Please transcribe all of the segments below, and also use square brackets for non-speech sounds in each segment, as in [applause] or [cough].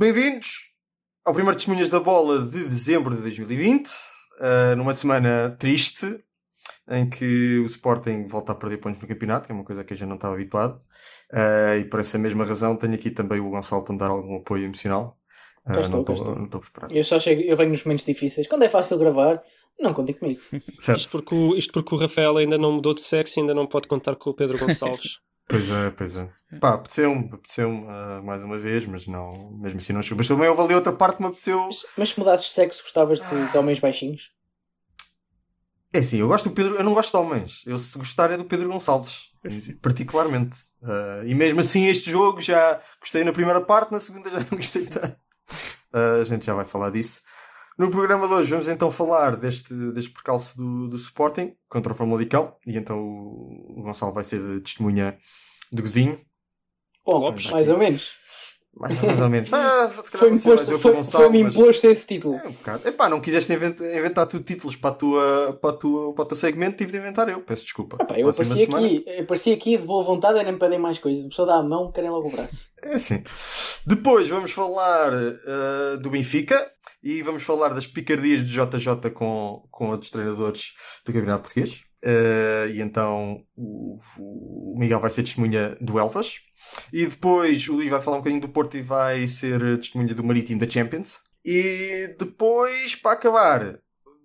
Bem-vindos ao primeiro Testemunhas da Bola de dezembro de 2020, uh, numa semana triste, em que o Sporting volta a perder pontos no campeonato, que é uma coisa que a gente não estava habituado, uh, e por essa mesma razão tenho aqui também o Gonçalo para me dar algum apoio emocional. Uh, Cá estou, não cá estou estou. não estou preparado. Eu só chego, eu venho nos momentos difíceis. Quando é fácil gravar, não contem comigo. Certo. Isto porque, o, isto porque o Rafael ainda não mudou de sexo e ainda não pode contar com o Pedro Gonçalves. [laughs] Pois é, pois é. Pá, apeteceu-me, apeteceu-me uh, mais uma vez, mas não, mesmo assim não chegou. Mas também houve ali outra parte que me apeteceu. Mas, mas se mudasses de sexo, gostavas de, de homens baixinhos? É assim, eu gosto do Pedro, eu não gosto de homens. Eu se gostar é do Pedro Gonçalves, particularmente. Uh, e mesmo assim este jogo já gostei na primeira parte, na segunda já não gostei tanto. Uh, a gente já vai falar disso. No programa de hoje vamos então falar deste, deste percalço do, do Sporting contra o Famalicão. E então o, o Gonçalo vai ser de testemunha do Gozinho. Bom, Lopes. mais ou menos. Mais, mais ou menos. [laughs] Ah, Foi-me imposto, foi, mas- imposto esse título. É um bocado. Epá, não quiseste inventa- inventar, tu títulos para, a tua, para, a tua, para o teu segmento, tive de inventar eu. Peço desculpa. Ah, pá, eu apareci aqui, eu apareci aqui de boa vontade e nem pedem mais coisas. A pessoa dá a mão, querem logo o braço. É assim. Depois vamos falar eh, do Benfica e vamos falar das picardias de JJ com, com outros treinadores do Campeonato Português. Eh, e então o, o Miguel vai ser testemunha do Elvas. E depois o Luís vai falar um bocadinho do Porto e vai ser testemunha do Marítimo da Champions. E depois, para acabar,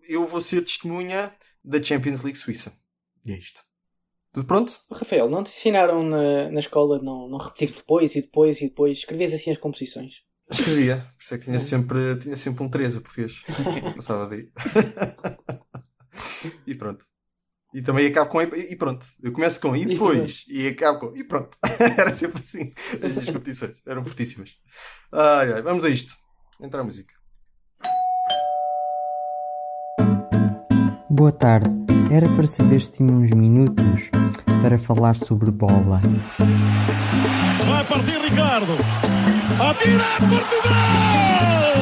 eu vou ser testemunha da Champions League Suíça. E é isto. Tudo pronto? Rafael, não te ensinaram na, na escola não, não repetir depois e depois e depois? Escrevias assim as composições. Escrevia. Por isso é que tinha sempre, tinha sempre um 13 a português. [laughs] Passava daí. [laughs] e pronto. E também acabo com e e pronto. Eu começo com e depois. E acabo com e pronto. [laughs] Era sempre assim. As competições eram fortíssimas. Ai, ai. Vamos a isto. Entra a música. Boa tarde. Era para saber se tinha uns minutos para falar sobre bola. Vai partir Ricardo. Atira Portugal!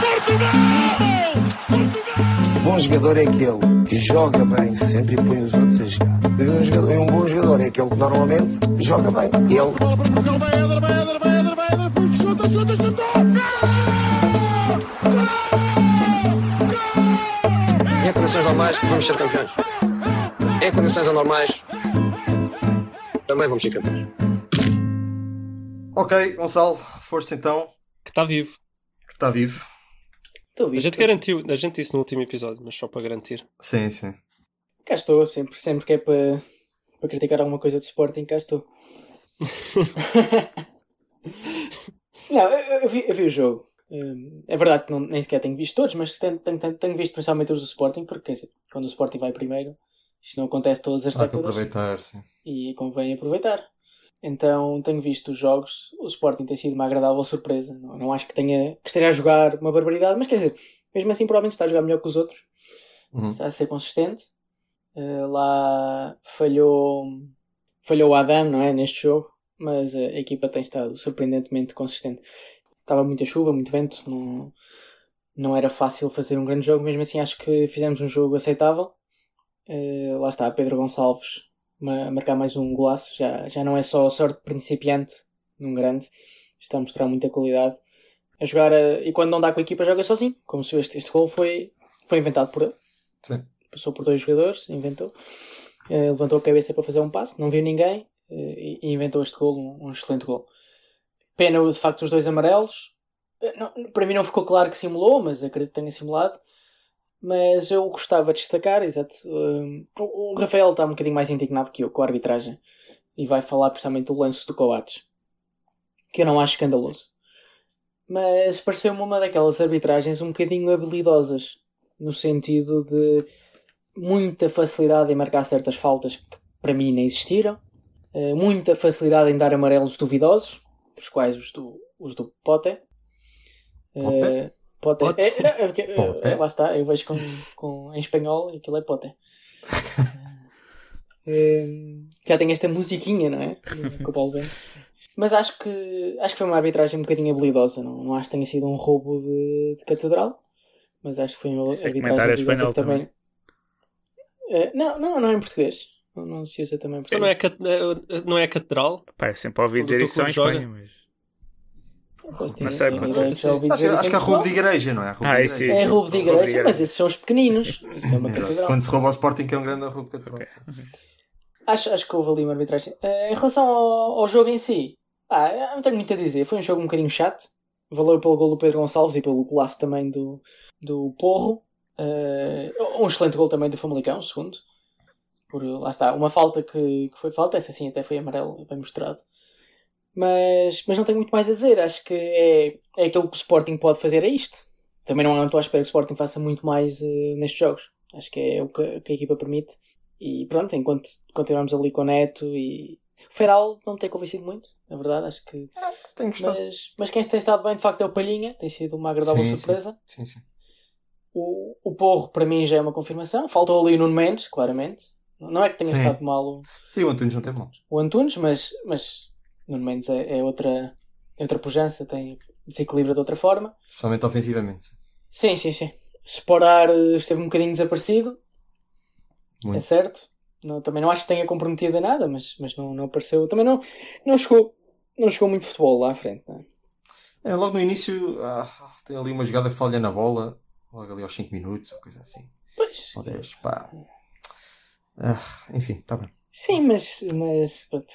Portugal! Bom jogador é aquele que joga bem sempre e põe os outros a jogar. E um, jogador, e um bom jogador é aquele que normalmente joga bem. Ele. Em condições normais vamos ser campeões. Em condições anormais também vamos ser campeões. Ok, Gonçalo. Força então. que está vivo. Que está vivo. Estou A gente garantiu, a gente disse no último episódio, mas só para garantir. Sim, sim. Cá estou, sempre, sempre que é para, para criticar alguma coisa de Sporting, cá estou. [laughs] não, eu, eu vi, eu vi o jogo. Hum, é verdade que não, nem sequer tenho visto todos, mas tenho, tenho, tenho, visto principalmente os do Sporting, porque quer dizer, quando o Sporting vai primeiro, isto não acontece todas as Há que décadas aproveitar, sim. e convém aproveitar. Então tenho visto os jogos, o Sporting tem sido uma agradável surpresa. Não, não acho que tenha que esteja a jogar uma barbaridade, mas quer dizer, mesmo assim provavelmente está a jogar melhor que os outros Uhum. está a ser consistente. Uh, lá falhou, falhou o Adam, não é? Neste jogo, mas a, equipa tem estado surpreendentemente consistente. Estava muita chuva, muito vento, não, não era fácil fazer um grande jogo, mesmo assim acho que fizemos um jogo aceitável. Uh, lá está, Pedro Gonçalves marcar mais um golaço, já, já não é só sorte de principiante num grande, está a mostrar muita qualidade. A jogar, uh, e quando não dá com a equipa, joga sozinho, como se este, este gol foi, foi inventado por ele Sim. passou por dois jogadores, inventou, Eh, levantou a cabeça para fazer um passe, não viu ninguém eh, e, e inventou este gol, um, um excelente gol. Pena de facto os dois amarelos. Eh, não- para mim não ficou claro que simulou, mas acredito que tenha simulado. Mas eu gostava de destacar, exato. eh, o, Rafael está um bocadinho mais indignado que eu com a arbitragem e vai falar precisamente do lance do Coates, que eu não acho escandaloso. Mas pareceu-me uma daquelas arbitragens um bocadinho habilidosas no sentido de muita facilidade em marcar certas faltas que para mim nem existiram, eh, muita facilidade em dar amarelos duvidosos, os quais os do, os do Pote. Pote? Eh, Pote. Pote? É, é, é, porque, eh, é, lá está, eu vejo com, com, em espanhol e aquilo é Pote. [laughs] Eh, já tem esta musiquinha, não é? Com o Paulo Bento. Mas acho que acho que foi uma arbitragem um bocadinho habilidosa. Não, não acho que tenha sido um roubo de, de catedral. Mas acho que foi uma é arbitragem habilidosa espanhol que também. Eh, não, não, não é em português. Não, não se usa também em Então português. não é, cat- eh, não é catedral? Pá, eu sempre ouvi dizer isso só em Espanha, mas. Pois, tinha- Percebe, tinha pode ideia ser, que Acho, acho que em roubo de igreja, não é? Roubo Ah, de isso, igreja. É roubo de igreja, mas esses são os pequeninos. Isto é uma catedral. Quando se rouba ao Sporting, que é um grande roubo de catedral. Acho, acho que houve ali uma arbitragem. Eh, em relação ao, ao jogo em si, ah, não tenho muito a dizer. Foi um jogo um bocadinho chato. Valeu pelo gol do Pedro Gonçalves e pelo golaço também do, do Porro. Eh, um excelente gol também do Famalicão, segundo. Por, lá está, uma falta que, que foi falta, essa sim até foi amarelo, bem mostrado. Mas, mas não tenho muito mais a dizer. Acho que é, é aquilo que o Sporting pode fazer, é isto. Também não estou à espera que o Sporting faça muito mais eh, nestes jogos. Acho que é o que, que a equipa permite. E pronto, enquanto continuarmos ali com o Neto e. O Feral não me tem convencido muito, na verdade, acho que. Tenho gostado. Mas, mas quem tem estado bem de facto é o Palhinha, tem sido uma agradável Sim, sim. surpresa. Sim, sim. O, o Porro para mim já é uma confirmação. Faltou ali o Nuno Mendes, claramente. Não é que tenha Sim. estado mal o, Sim, o Antunes não teve mal. o Antunes, mas, mas Nuno Mendes é, é outra, é outra pujança, tem desequilíbrio de outra forma. Especialmente ofensivamente. Sim, sim, sim. Sporar eh, esteve um bocadinho desaparecido, é Muito. certo. Não, também não acho que tenha comprometido a nada, mas, mas não, não apareceu. Também não, não chegou. Não chegou muito futebol lá à frente. é? É, logo no início, ah, tem ali uma jogada que falha na bola, logo ali aos 5 minutos, ou coisa assim. Pois, Ou 10, pá. Ah, enfim, está bem. sim, mas. mas pronto.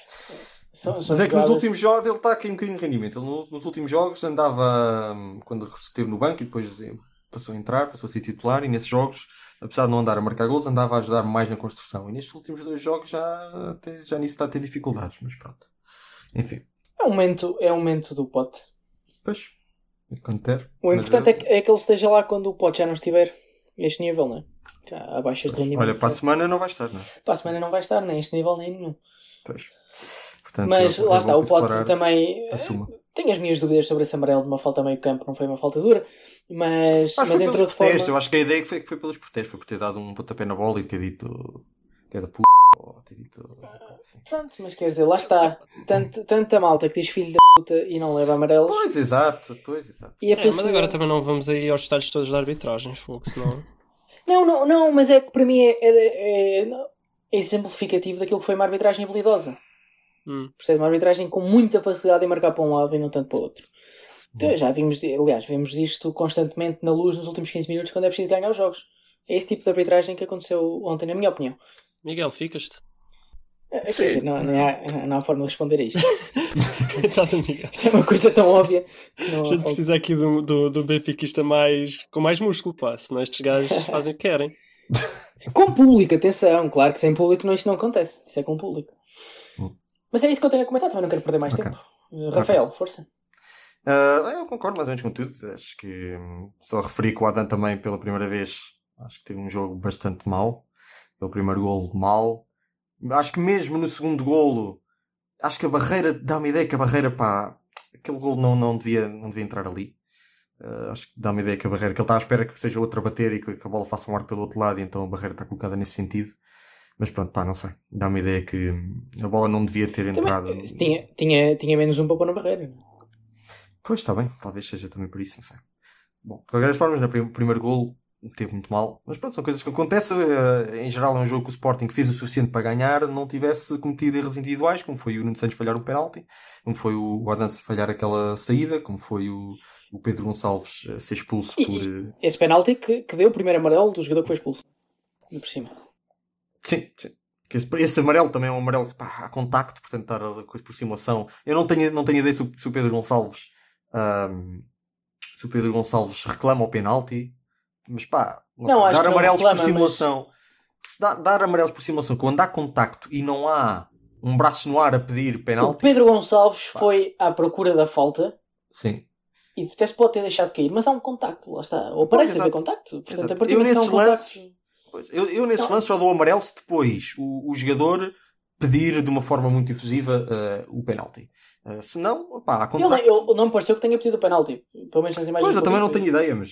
São, são Mas é que nos últimos jogos ele está aqui um bocadinho de rendimento. Ele no- nos últimos jogos andava, hum, quando esteve no banco e depois eh, passou a entrar, passou a ser titular, e nesses jogos, apesar de não andar a marcar gols, andava a ajudar mais na construção. E nestes últimos dois jogos já, até, já nisso está a ter dificuldades, mas pronto. Enfim, É um momento, é um momento do pote. pois, quando ter. O importante eh, é que, é que ele esteja lá quando o pote já não estiver a este nível, não é? Há baixas de rendimento. Olha, para a semana não vai estar, não é? Para a semana não vai estar nem a este nível nem nenhum. Pois. Portanto, Mas é lá bom está, o que pote também. Assuma. Tenho as minhas dúvidas sobre esse amarelo de uma falta a meio campo, não foi uma falta dura, mas, que mas foi entrou de forma. Eu acho que a ideia foi, foi pelos protestos. Foi por ter dado um pontapé na bola e ter dito que é da p. Ou ter dito coisa assim. Pronto, mas quer dizer, lá está. Tanto, tanta malta que diz filho da puta e não leva amarelos. Pois, exato. Pois, exato. E a É, mas agora também não vamos aí aos detalhes todos da arbitragem, fogo, senão. Não, não, não, mas é que para mim é, é, é, é exemplificativo daquilo que foi uma arbitragem habilidosa. Hum. Percebe? Uma arbitragem com muita facilidade em marcar para um lado e não tanto para o outro. Então, já vimos, aliás, vemos disto constantemente na luz nos últimos 15 minutos quando é preciso ganhar os jogos. É esse tipo de arbitragem que aconteceu ontem, na minha opinião. Miguel, ficas-te? É, Quer dizer, não, não, há, não há forma de responder a isto. [laughs] Isto é uma coisa tão óbvia não A gente precisa aqui do, do, do benfiquista mais, com mais músculo, pá, senão estes gajos fazem o que querem. Com público, atenção, claro que sem público não, isto não acontece. Isso é com público. Mas é isso que eu tenho a comentar, também não quero perder mais Ok. tempo. Uh, Rafael, força. Ah, eu concordo mais ou menos com tudo. Acho que hum, só referi que o Adam também pela primeira vez acho que teve um jogo bastante mau. O primeiro golo mal. Acho que mesmo no segundo golo, acho que a barreira dá-me ideia que a barreira pá, aquele golo não, não, devia, não devia entrar ali. Ah, acho que dá-me ideia que a barreira, que ele está à espera que seja outra a bater e que, que a bola faça um ar pelo outro lado, e então a barreira está colocada nesse sentido. Mas pronto, pá, não sei. Dá-me a ideia que a bola não devia ter entrado. Também, eh, tinha, tinha, tinha menos um para pôr na barreira. Pois está bem, talvez seja também por isso, não sei. Bom, de qualquer das formas, no prim- primeiro gol teve muito mal, mas pronto, são coisas que acontecem. eh, Em geral, é um jogo que o Sporting fez o suficiente para ganhar, não tivesse cometido erros individuais, como foi o Nuno Santos falhar o penalti, como foi o Guardança falhar aquela saída, como foi o, o Pedro Gonçalves eh, ser expulso E- por. Esse penalti que, que deu o primeiro amarelo do jogador que foi expulso. Por cima. Sim, sim. Que esse, amarelo também é um amarelo que pá, há contacto, portanto, estar a coisa por simulação. Eu não tenho, não tenho ideia se o, se o Pedro Gonçalves ahm, se o Pedro Gonçalves reclama o penalti, mas pá, não Não, dar amarelos reclama, por simulação. Se dá, dar amarelos por simulação quando há contacto e não há um braço no ar a pedir O penalti, Pedro Gonçalves foi à procura da falta sim. e até se pode ter deixado cair, mas há um contacto, lá está. Ou parece haver contacto. Portanto, Exato. a partir do momento que há um lances- contacto. Eu, eu nesse Não. lance só dou amarelo se depois o, o jogador pedir de uma forma muito efusiva eh, o penalti. Eh, se não, pá, há contacto. ele não me pareceu que tenha pedido o penalti. Pelo menos nas imagens. Pois, eu também não tenho ideia, mas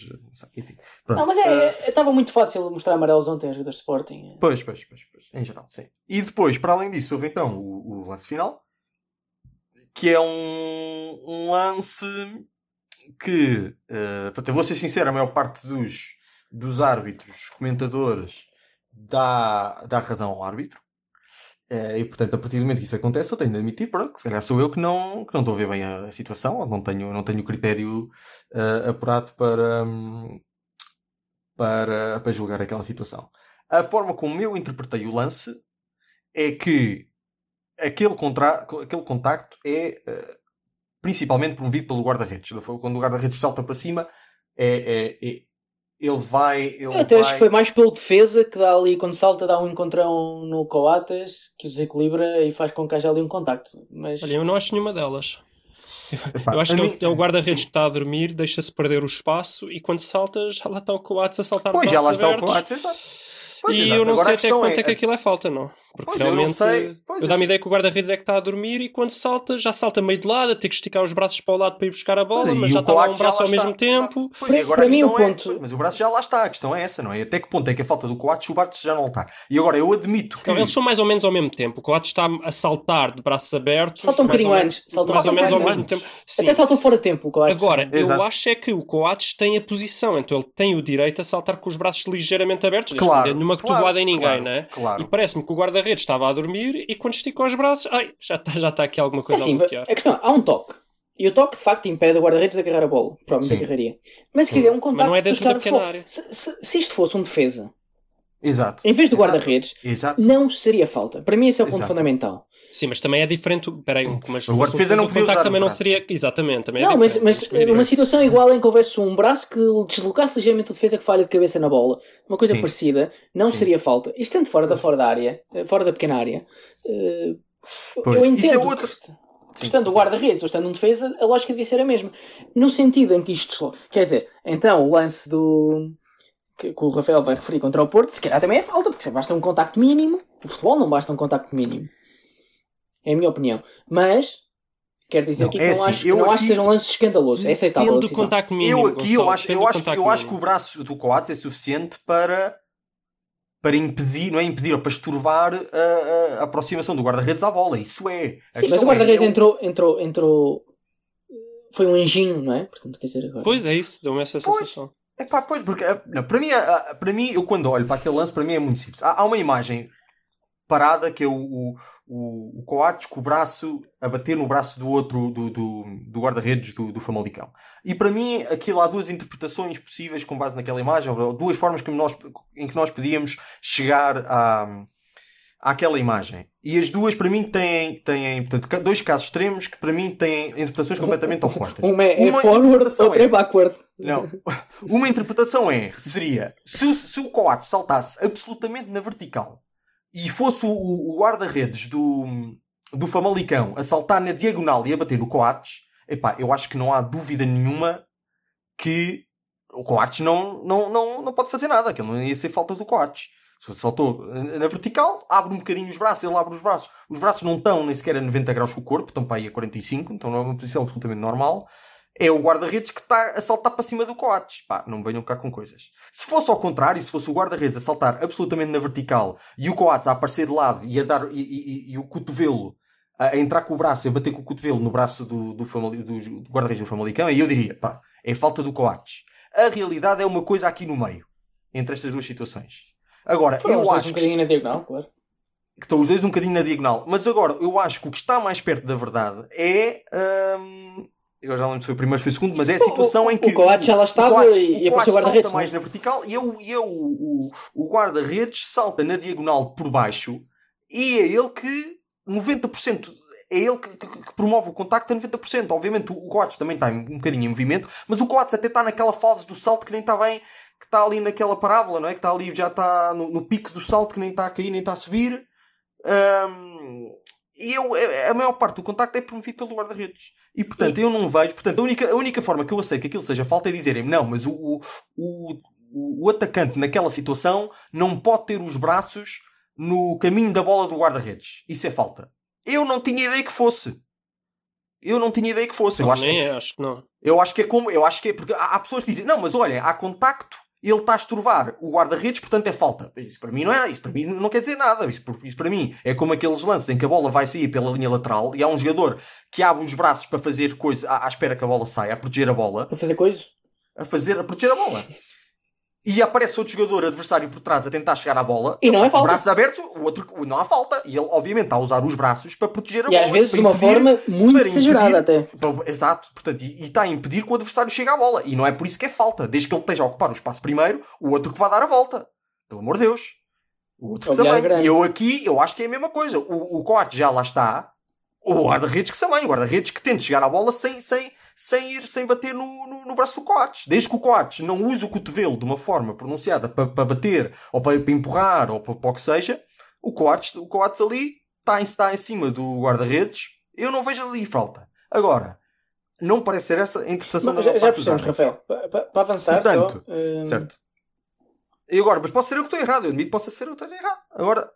enfim. Pronto. Não, mas é- Eh, é- estava muito fácil mostrar amarelos ontem aos jogadores de Sporting. Pois, pois, pois, pois, em geral, sim. E depois, para além disso, houve então o, o lance final, que é um, um lance que, portanto, eu vou ser sincero, a maior parte dos, dos árbitros, comentadores, dá, dá razão ao árbitro. Eh, e portanto, a partir do momento que isso acontece, eu tenho de admitir, pronto, se calhar sou eu que não, que não estou a ver bem a, situação, ou não tenho, não tenho critério eh, apurado para, para, para julgar aquela situação. A forma como eu interpretei o lance é que aquele, contra, aquele contacto é eh, principalmente promovido pelo guarda-redes. Quando o guarda-redes salta para cima, é, é- é- ele vai. Ele Eu até acho vai- que foi mais pelo defesa que dá ali, quando salta, dá um encontrão no Coates que o desequilibra e faz com que haja ali um contacto. Mas Olha, eu não acho nenhuma delas. Epá, Eu acho que é mim- o- é o guarda-redes que está a dormir, deixa-se perder o espaço e quando salta já lá está o Coates a saltar Pois, já lá está o abertos. Coates, exato. Pois, E exato. eu não Agora sei até questão ponto é que aquilo é falta, não. Porque Pois, eu realmente sei. Pois, eu dá-me eu- ideia que o guarda-redes é que está a dormir e quando salta, já salta meio de lado, a ter que esticar os braços para o lado para ir buscar a bola, E mas já está lá um braço lá ao mesmo está. tempo. Pois, agora Para a mim, o é- ponto- mas o braço já lá está, a questão é essa, não é? Até que ponto é que a falta do Coates, o Bartes já não está. E agora eu admito que. Então, eles são mais ou menos ao mesmo tempo. O Coates está a saltar de braços abertos. Salta um mais ou bocadinho menos- antes, salta mais ou menos ao mesmo tempo. Sim. até saltou fora de tempo o Coates. Agora, Exato. eu acho é que o Coates tem a posição, então ele tem o direito a saltar com os braços ligeiramente abertos, que Claro, nenhuma claro, cotovelada em ninguém, claro, não é? claro. E parece-me que o guarda-redes estava a dormir e quando esticou os braços, ai, já está já está aqui alguma coisa Assim, a bloquear. a questão, há um toque. E o toque, de facto, impede o guarda-redes de agarrar a bola. Provavelmente Sim. agarraria. Mas se fizer um contacto não é dentro da pequena área. Se, se- se isto fosse um defesa, Exato. em vez do guarda-redes, não seria falta. Para mim esse é o ponto Exato. fundamental. Sim, mas também é diferente. Peraí, mas O guarda-defesa não podia contacto usar também não seria. Exatamente, também é não, mas, diferente. mas ver uma situação igual em que houvesse um braço que deslocasse ligeiramente o defesa que falha de cabeça na bola, uma coisa Sim. parecida, não Sim. seria falta. E estando fora da fora da área, eh, fora da pequena área, Pois, eu isso é entendo que, est- que estando o guarda-redes ou estando um defesa, a lógica devia ser a mesma. No sentido em que isto. Quer dizer, então o lance do. Que, que o Rafael vai referir contra o Porto, se calhar também é falta, porque basta um contacto mínimo. O futebol não basta um contacto mínimo. É a minha opinião. Mas, quero dizer Não, aqui é que não assim, acho, que eu não acho aqui- que sejam lances escandalosos. É aceitável. a Depende do decisão. contacto mínimo. Eu aqui eu acho, eu, acho, contacto eu acho que o braço do Coates é suficiente para para impedir, não é impedir, ou para estorvar a, a- a aproximação do guarda-redes à bola. Isso é. Sim, mas o guarda-redes é, eu- entrou, entrou, entrou. Foi um anjinho, não é? Portanto, quer dizer, agora. Pois é isso, deu-me essa Pois. sensação. Epá, pois, porque ah, não, para, mim, ah, para mim, eu quando olho para aquele lance, para mim é muito simples. Há, há uma imagem parada que é o, o, o, o Coates com o braço a bater no braço do outro, do, do, do guarda-redes do, do Famalicão. E para mim, aquilo há duas interpretações possíveis com base naquela imagem, ou duas formas que nós, em que nós podíamos chegar à, àquela imagem. E as duas, para mim, têm, têm portanto, dois casos extremos que, para mim, têm interpretações completamente opostas. Uma é, é Uma forward, interpretação outra é é- backward. Não. Uma interpretação é, seria, se, o- se o Coates saltasse absolutamente na vertical e fosse o, o- guarda-redes do, do Famalicão a saltar na diagonal e a bater no Coates, epá, eu acho que não há dúvida nenhuma que o Coates não, não, não, não pode fazer nada, aquilo não ia ser falta do Coates. Se saltou na vertical, abre um bocadinho os braços, ele abre os braços. Os braços não estão nem sequer a 90 graus com o corpo, estão para aí a 45, então não é uma posição absolutamente normal é o guarda-redes que está a saltar para cima do Coates. Pá, não venham cá com coisas. Se fosse ao contrário, se fosse o guarda-redes a saltar absolutamente na vertical e o Coates a aparecer de lado e a dar e, e- e- o cotovelo a, a entrar com o braço e a bater com o cotovelo no braço do, do, Famali- do, do guarda-redes do Famalicão, aí eu diria, pá, é falta do Coates. A realidade é uma coisa aqui no meio, entre estas duas situações. Agora, Foram os eu dois acho um que bocadinho na diagonal, claro. que estão os dois um bocadinho na diagonal. Mas agora, eu acho que o que está mais perto da verdade é. hum, eu já não lembro se foi o primeiro se foi o segundo, mas é a situação o- em que. o Coates já lá estava Coates- e- e o apareceu o guarda-redes, salta mais não na vertical e, eu, e eu, o, o guarda-redes salta na diagonal por baixo e é ele que 90%. É ele que, que- que promove o contacto a 90%. Obviamente o Coates também está um bocadinho em movimento, mas o Coates até está naquela fase do salto que nem está bem, que está ali naquela parábola, não é? Que está ali, já está no, no pico do salto, que nem está a cair, nem está a subir. Hum, e eu, a maior parte do contacto é promovido pelo guarda-redes. E portanto, eu não vejo. Portanto, a única, a única forma que eu aceito que aquilo seja falta é dizerem-me: não, mas o, o, o, o- atacante naquela situação não pode ter os braços no caminho da bola do guarda-redes. Isso é falta. Eu não tinha ideia que fosse. Eu não tinha ideia que fosse. Eu acho, Nem é, acho que não. eu acho que é como. Eu acho que é. Porque há, há pessoas que dizem: não, mas olhem, há contacto. Ele está a estorvar o guarda-redes, portanto é falta. Isso para mim não é. Isso para mim não quer dizer nada. Isso, isso para mim é como aqueles lances em que a bola vai sair pela linha lateral e há um jogador que abre os braços para fazer coisa à, à espera que a bola saia, a proteger a bola Para fazer coisas. a fazer, a proteger a bola. E aparece outro jogador adversário por trás a tentar chegar à bola, E não é falta. braços abertos, o outro não há falta. E ele, obviamente, está a usar os braços para proteger a E bola. às vezes de uma impedir- forma muito exagerada até. exato, portanto, e, e está a impedir que o adversário chegue à bola. E não é por isso que é falta. Desde que ele esteja a ocupar o espaço primeiro, o outro que vai dar a volta. Pelo amor de Deus. O outro que Olhar também. E eu aqui, eu acho que é a mesma coisa. O, o corte já lá está. O guarda-redes que também. O guarda-redes que tente chegar à bola sem, sem, sem ir, sem bater no, no, no braço do Coates. Desde que o Coates não use o cotovelo de uma forma pronunciada para, para bater, ou para, para empurrar, ou para, o que seja, o Coates, o Coates ali está em, está em cima do guarda-redes. Eu não vejo ali falta. Agora, não parece ser essa a interpretação Mas da já, já percebemos. Rafael. Pa- pa- Para avançar, Portanto, só. hum, Certo. E agora, mas posso ser eu que estou errado, eu admito que possa ser eu que estou errado. Agora,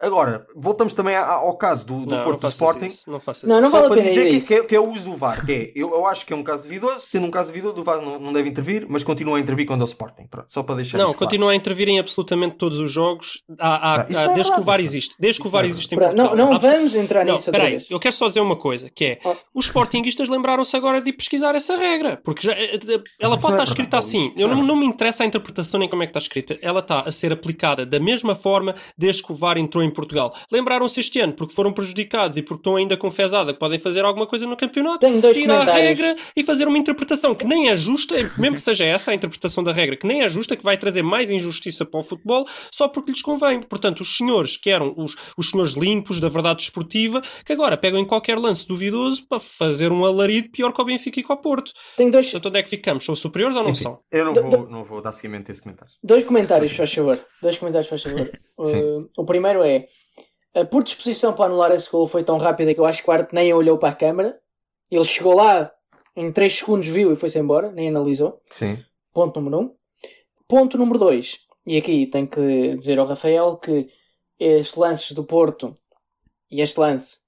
agora voltamos também ao caso do, do Não, Porto não do Sporting. isso, não faças Não, isso. não Só vale a para dizer que, que é, que é o uso do VAR. Que é, eu, eu acho que é um caso duvidoso. Sendo um caso duvidoso, o VAR não, não deve intervir, mas continua a intervir quando é o Sporting. Pronto, só para deixar Não, isso claro. continua a intervir em absolutamente todos os jogos há- há- há- não é desde que o. VAR existe. Desde que o VAR não é existe em Portugal. não, não vamos entrar Não, nisso peraí, vez. eu quero só dizer uma coisa, que é, Oh. os Sportinguistas lembraram-se agora de pesquisar essa regra, porque já, eh, ela pode não é estar escrita assim, eu não é não, não me interessa a interpretação nem como é que está escrita, ela está a ser aplicada da mesma forma desde que o VAR entrou em Portugal. Lembraram-se este ano porque foram prejudicados e porque estão ainda confesada que podem fazer alguma coisa no campeonato, Tenho dois tirar a regra e fazer uma interpretação que nem é justa, mesmo que seja essa a interpretação da regra, que nem é justa, que vai trazer mais injustiça para o futebol, só porque lhes convém. Portanto, os senhores que eram os, os senhores limpos da verdade desportiva, que agora pegam em qualquer lance duvidoso para fazer um alarido pior que o Benfica e que o Porto. Tenho dois, Portanto, onde é que ficamos? São superiores ou não Enfim, são? eu não Do- vou, não vou dar seguimento a esse comentário. dois comentários, faz favor. Dois comentários, faz favor. [laughs] Uh, o primeiro é: por disposição para anular esse gol foi tão rápida que eu acho que o Arte nem olhou para a câmara. Ele chegou lá, em 3 segundos viu e foi-se embora, nem analisou. Sim. Ponto número 1. Um. Ponto número 2. E aqui tenho que dizer ao Rafael que estes lances do Porto e este lance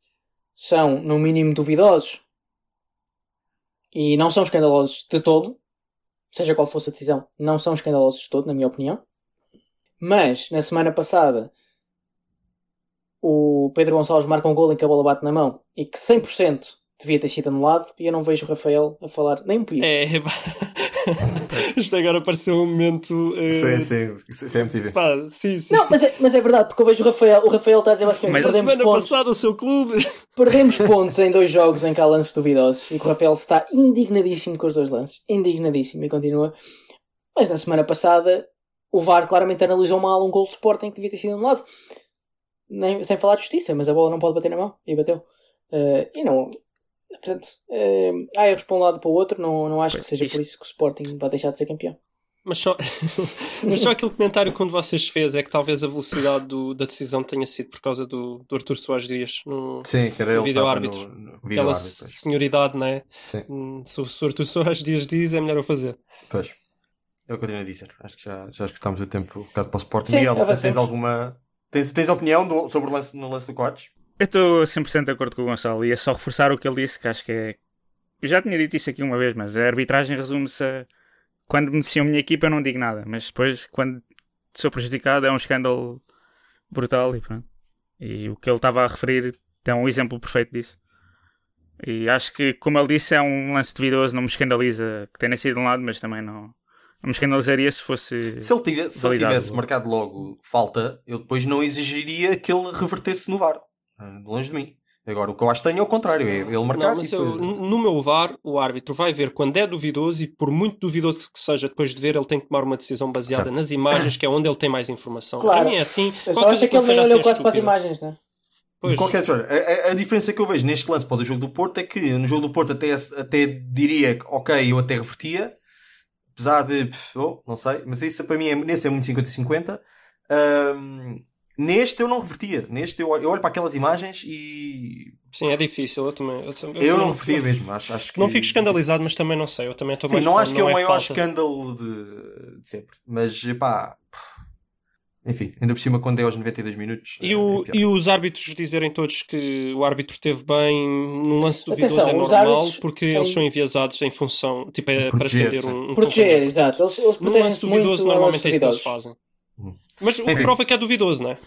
são, no mínimo, duvidosos e não são escandalosos de todo. Seja qual fosse a decisão, não são escandalosos de todo, na minha opinião. Mas, na semana passada, o Pedro Gonçalves marca um gol em que a bola bate na mão e que 100% devia ter sido anulado e eu não vejo o Rafael a falar nem um pico. É, [laughs] pá. Isto agora pareceu um momento. eh, Sim, sim. Isso é MTV. Pá, sim, sim. Não, mas é, mas é verdade, porque eu vejo o Rafael, o Rafael está a dizer basicamente Mas na perdemos semana pontos, passada o seu clube. perdemos pontos em dois jogos em que há lances duvidosos e que o Rafael está indignadíssimo com os dois lances. Indignadíssimo e continua. Mas na semana passada o VAR claramente analisou mal um gol de Sporting que devia ter sido anulado. Nem, sem falar de justiça, mas a bola não pode bater na mão e bateu. Eh, e não. Portanto, eh, há erros para um lado e para o outro. Não, não acho Pois, que seja isto- por isso que o Sporting vai deixar de ser campeão. Mas só, [laughs] mas só aquele comentário que um de vocês fez é que talvez a velocidade do- da decisão tenha sido por causa do, do Artur Soares Dias. No, Sim, que era ele. vídeo árbitro. No, no vídeo aquela árbitro. senioridade, não é? Sim. Hum, Se o se o Artur Soares Dias diz, é melhor eu fazer. Pois. É o que eu tenho a dizer. Acho que já, já escutamos o tempo um bocado para o Sporting. Sim, Miguel, não sei se tens alguma. Tens, tens opinião do- sobre o lance, no lance do Coates? Eu estou 100% de acordo com o Gonçalo e é só reforçar o que ele disse, que acho que é. Eu já tinha dito isso aqui uma vez, mas a arbitragem resume-se a. Quando beneficiam a minha equipa, eu não digo nada, mas depois, quando sou prejudicado, é um escândalo brutal e pronto. E o que ele estava a referir é um exemplo perfeito disso. E acho que, como ele disse, é um lance duvidoso, não me escandaliza que tenha sido de um lado, mas também não, não me escandalizaria se fosse. Se ele, tivesse, se ele tivesse marcado logo falta, eu depois não exigiria que ele revertesse no VAR. Longe de mim. Agora, o que eu acho estranho é o contrário. É ele marcar Não, mas e eu, no meu VAR, o árbitro vai ver quando é duvidoso e por muito duvidoso que seja, depois de ver, ele tem que tomar uma decisão baseada Certo. nas imagens, que é onde ele tem mais informação. Claro. Para mim é assim. Eu só acho que ele olhou assim quase para as imagens, não é? Pois. De qualquer forma, a, a- diferença que eu vejo neste lance para o jogo do Porto é que no jogo do Porto até, até diria que, ok, eu até revertia, apesar de, oh, não sei, mas isso para mim é, nesse é muito 50-50. Ahm, neste eu não revertia. Neste eu, eu olho para aquelas imagens e Sim, é difícil. Eu também. Eu, também- eu, eu não revertia mesmo. Acho, acho que... Não fico escandalizado, mas também não sei. Eu também estou Sim, mais não com- acho que é o maior falta. escândalo de, de sempre. Mas, pá, enfim, ainda por cima quando é aos 92 minutos. E, é- o- é e os árbitros dizerem todos que o árbitro teve bem num lance duvidoso Atenção, é normal porque em- eles são enviasados em função, tipo, é para defender um, um Proteger, exato. Eles, eles Num lance duvidoso, normalmente é isso que eles fazem. Uhum. Mas o Enfim. prova é que é duvidoso, não é?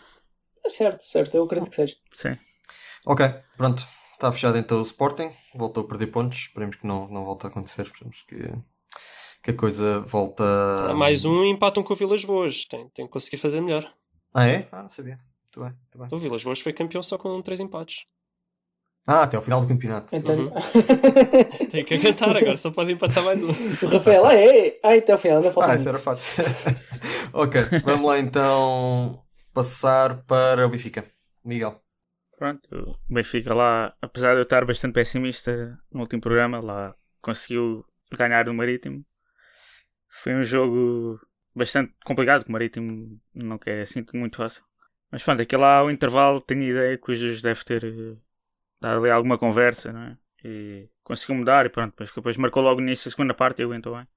É Certo, certo. Eu acredito que seja. Sim. Ok, pronto. Está fechado então o Sporting. Voltou a perder pontos. Esperemos que não, não volte a acontecer. Esperemos que, que a coisa volta. Há mais um e empatam com o Vilas Boas. Tem, tem que conseguir fazer melhor. Ah, é? Ah, não sabia. Muito bem, muito bem. Então, O Vilas Boas foi campeão só com três empates. Ah, até ao final do campeonato. Então, Uhum. [laughs] Tem que aguentar agora, só pode empatar mais um. [laughs] o Rafael, ah, é, ah, até ao final, ainda falta Ah, isso era fácil. [laughs] ok, vamos lá então passar para o Benfica. Miguel. Pronto, o Benfica lá, apesar de eu estar bastante pessimista no último programa, lá conseguiu ganhar o Marítimo. Foi um jogo bastante complicado, o Marítimo não é assim muito fácil. Mas pronto, aqui lá ao intervalo tenho ideia que o Jesus deve ter eh, dado ali alguma conversa, não é? E conseguiu mudar e pronto, depois, depois marcou logo nisso a segunda parte e aguentou bem.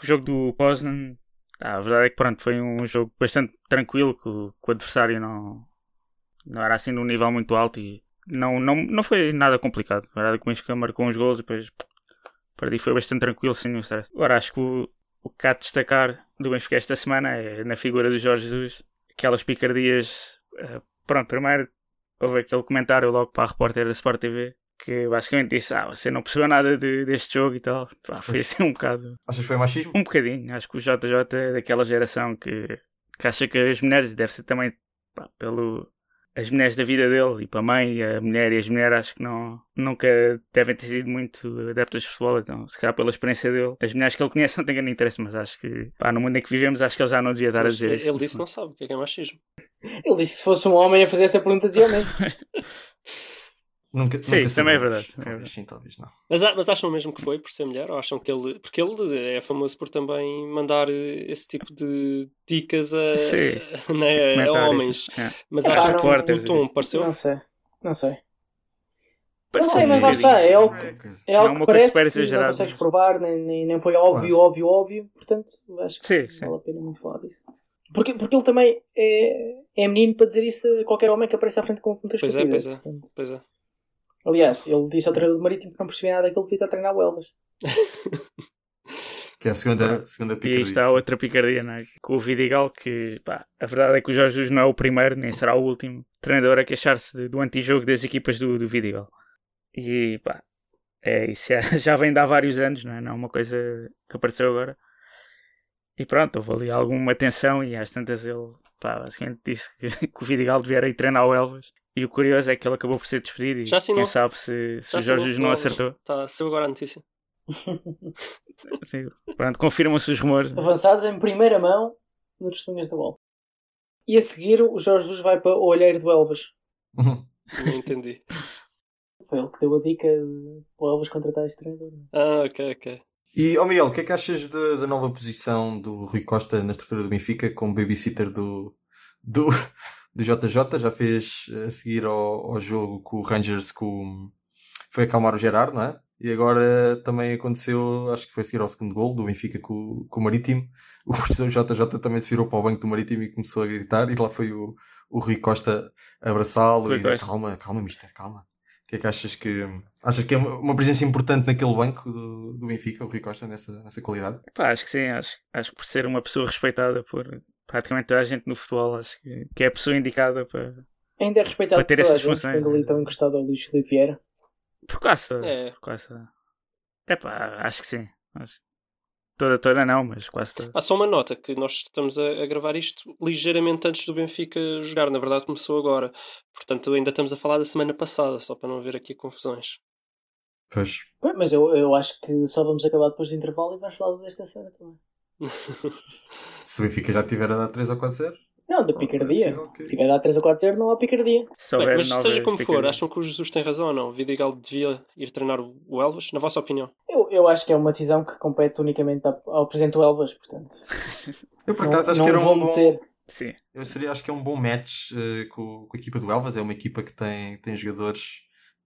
O jogo do Poznan, ah, a verdade é que pronto, foi um jogo bastante tranquilo, que o, que o adversário não, não era assim num nível muito alto e não, não, não foi nada complicado. A verdade é que o Benfica marcou uns gols e depois perdi, foi bastante tranquilo, sem nenhum stress. Agora acho que o, o que há de destacar do Benfica esta semana é na figura do Jorge Jesus, aquelas picardias. eh, pronto, primeiro houve aquele comentário logo para a repórter da Sport TV que basicamente disse: Ah, você não percebeu nada de- deste jogo e tal. Foi assim um bocado. Achas que foi machismo? Um bocadinho. Acho que o JJ é daquela geração que, que acha que as mulheres, e deve ser também pá, pelo. As mulheres da vida dele, e para a mãe, a mulher e as mulheres, acho que não, nunca devem ter sido muito adeptas de futebol. Então, se calhar pela experiência dele, as mulheres que ele conhece não têm grande interesse, mas acho que, pá, no mundo em que vivemos, acho que ele já não devia estar a Mas dizer isso. ele disse que não sabe o que é, que é machismo. Ele disse que se fosse um homem a fazer essa pergunta dizia mesmo. [laughs] Nunca, Sim, nunca isso também é verdade, é Talvez verdade. sim, talvez não. Mas, mas acham mesmo que foi por ser mulher? Ou acham que ele. Porque ele é famoso por também mandar eh, esse tipo de dicas a, Sim. [laughs] né, a homens. é. Mas É, acham que o tom pareceu. Não sei, não sei. Não sei, mas lá está, é algo, coisa. é algo Não, que parece super que não consegues provar, nem, nem, nem foi óbvio, Claro. óbvio, óbvio, portanto acho que Sim, sim. vale a pena muito falar disso. Porque, porque ele também é, é menino para dizer isso a qualquer homem que apareça à frente com muitas Pois é, pois é. portanto. Pois é. Aliás, ele disse ao treinador do Marítimo que não percebia nada daquilo que devia estar a treinar o Elvas. [laughs] Que é a segunda, segunda E aí picardia. está outra picardia, não é? Com o Vidigal, que pá, a verdade é que o Jorge Jesus não é o primeiro, nem será o último treinador a queixar-se do antijogo das equipas do, do Vidigal. E pá, é, isso já, [laughs] já vem de há vários anos, não é? Não é uma coisa que apareceu agora. E pronto, houve ali alguma tensão e às tantas ele, pá, basicamente disse que, [laughs] que o Vidigal devia ir treinar o Elvas. E o curioso é que ele acabou por ser despedido e Já assinou. quem sabe se, se Já o Jorge assinou Jesus não acertou. Tá, saiu agora a notícia. [laughs] Sim, pronto, confirmam-se os rumores. Avançados em primeira mão no Testemunhas da Bola. E a seguir o Jorge Jesus vai para o olheiro do Elvas. [laughs] Não entendi. Foi ele que deu a dica de o Elvas contratar este treinador. Ah, ok, ok. E, ó Miguel, o que é que achas de- da nova posição do Rui Costa na estrutura do Benfica como babysitter do, do, do JJ? Já fez eh, a seguir ao, ao jogo com o Rangers, com, foi acalmar o Gerard, não é? E agora também aconteceu, acho que foi a seguir ao segundo gol do Benfica com, com o Marítimo. [laughs] O JJ também se virou para o banco do Marítimo e começou a gritar, e lá foi o, o Rui Costa abraçá-lo e dizer, calma, calma, mister, calma. O que é que achas que achas que é uma presença importante naquele banco do, do Benfica, o Rui Costa, nessa, nessa qualidade? Pá, acho que sim, acho, acho que por ser uma pessoa respeitada por praticamente toda a gente no futebol, acho que, que é a pessoa indicada para. Ainda é respeitado Para ter essas gente, funções, estando ali né? tão encostado ao Luís Filipe Vieira. Por quase toda. É. Por. É pá, acho que sim. Acho. Toda, toda não, mas quase toda. Há só uma nota que nós estamos a, a gravar isto ligeiramente antes do Benfica jogar. Na verdade, começou agora. Portanto, ainda estamos a falar da semana passada, só para não haver aqui confusões. Pois. Pois, Mas eu, eu acho que só vamos acabar depois do intervalo e vamos falar desta semana também. [laughs] Se o Benfica já tiver a dar 3 ou 4 0 Não, da é picardia. que- Se tiver a dar 3 ou 4 0 não há picardia. Bem, mas seja como for, acham que o Jesus tem razão ou não? O Vidigal devia ir treinar o Elvas? Na vossa opinião? Eu, eu acho que é uma decisão que compete unicamente ao, Presidente do Elvas, portanto. [laughs] Eu por acaso acho que era um bom. meter. Sim. Eu seria, acho que é um bom match eh, com, com a equipa do Elvas. É uma equipa que tem, tem jogadores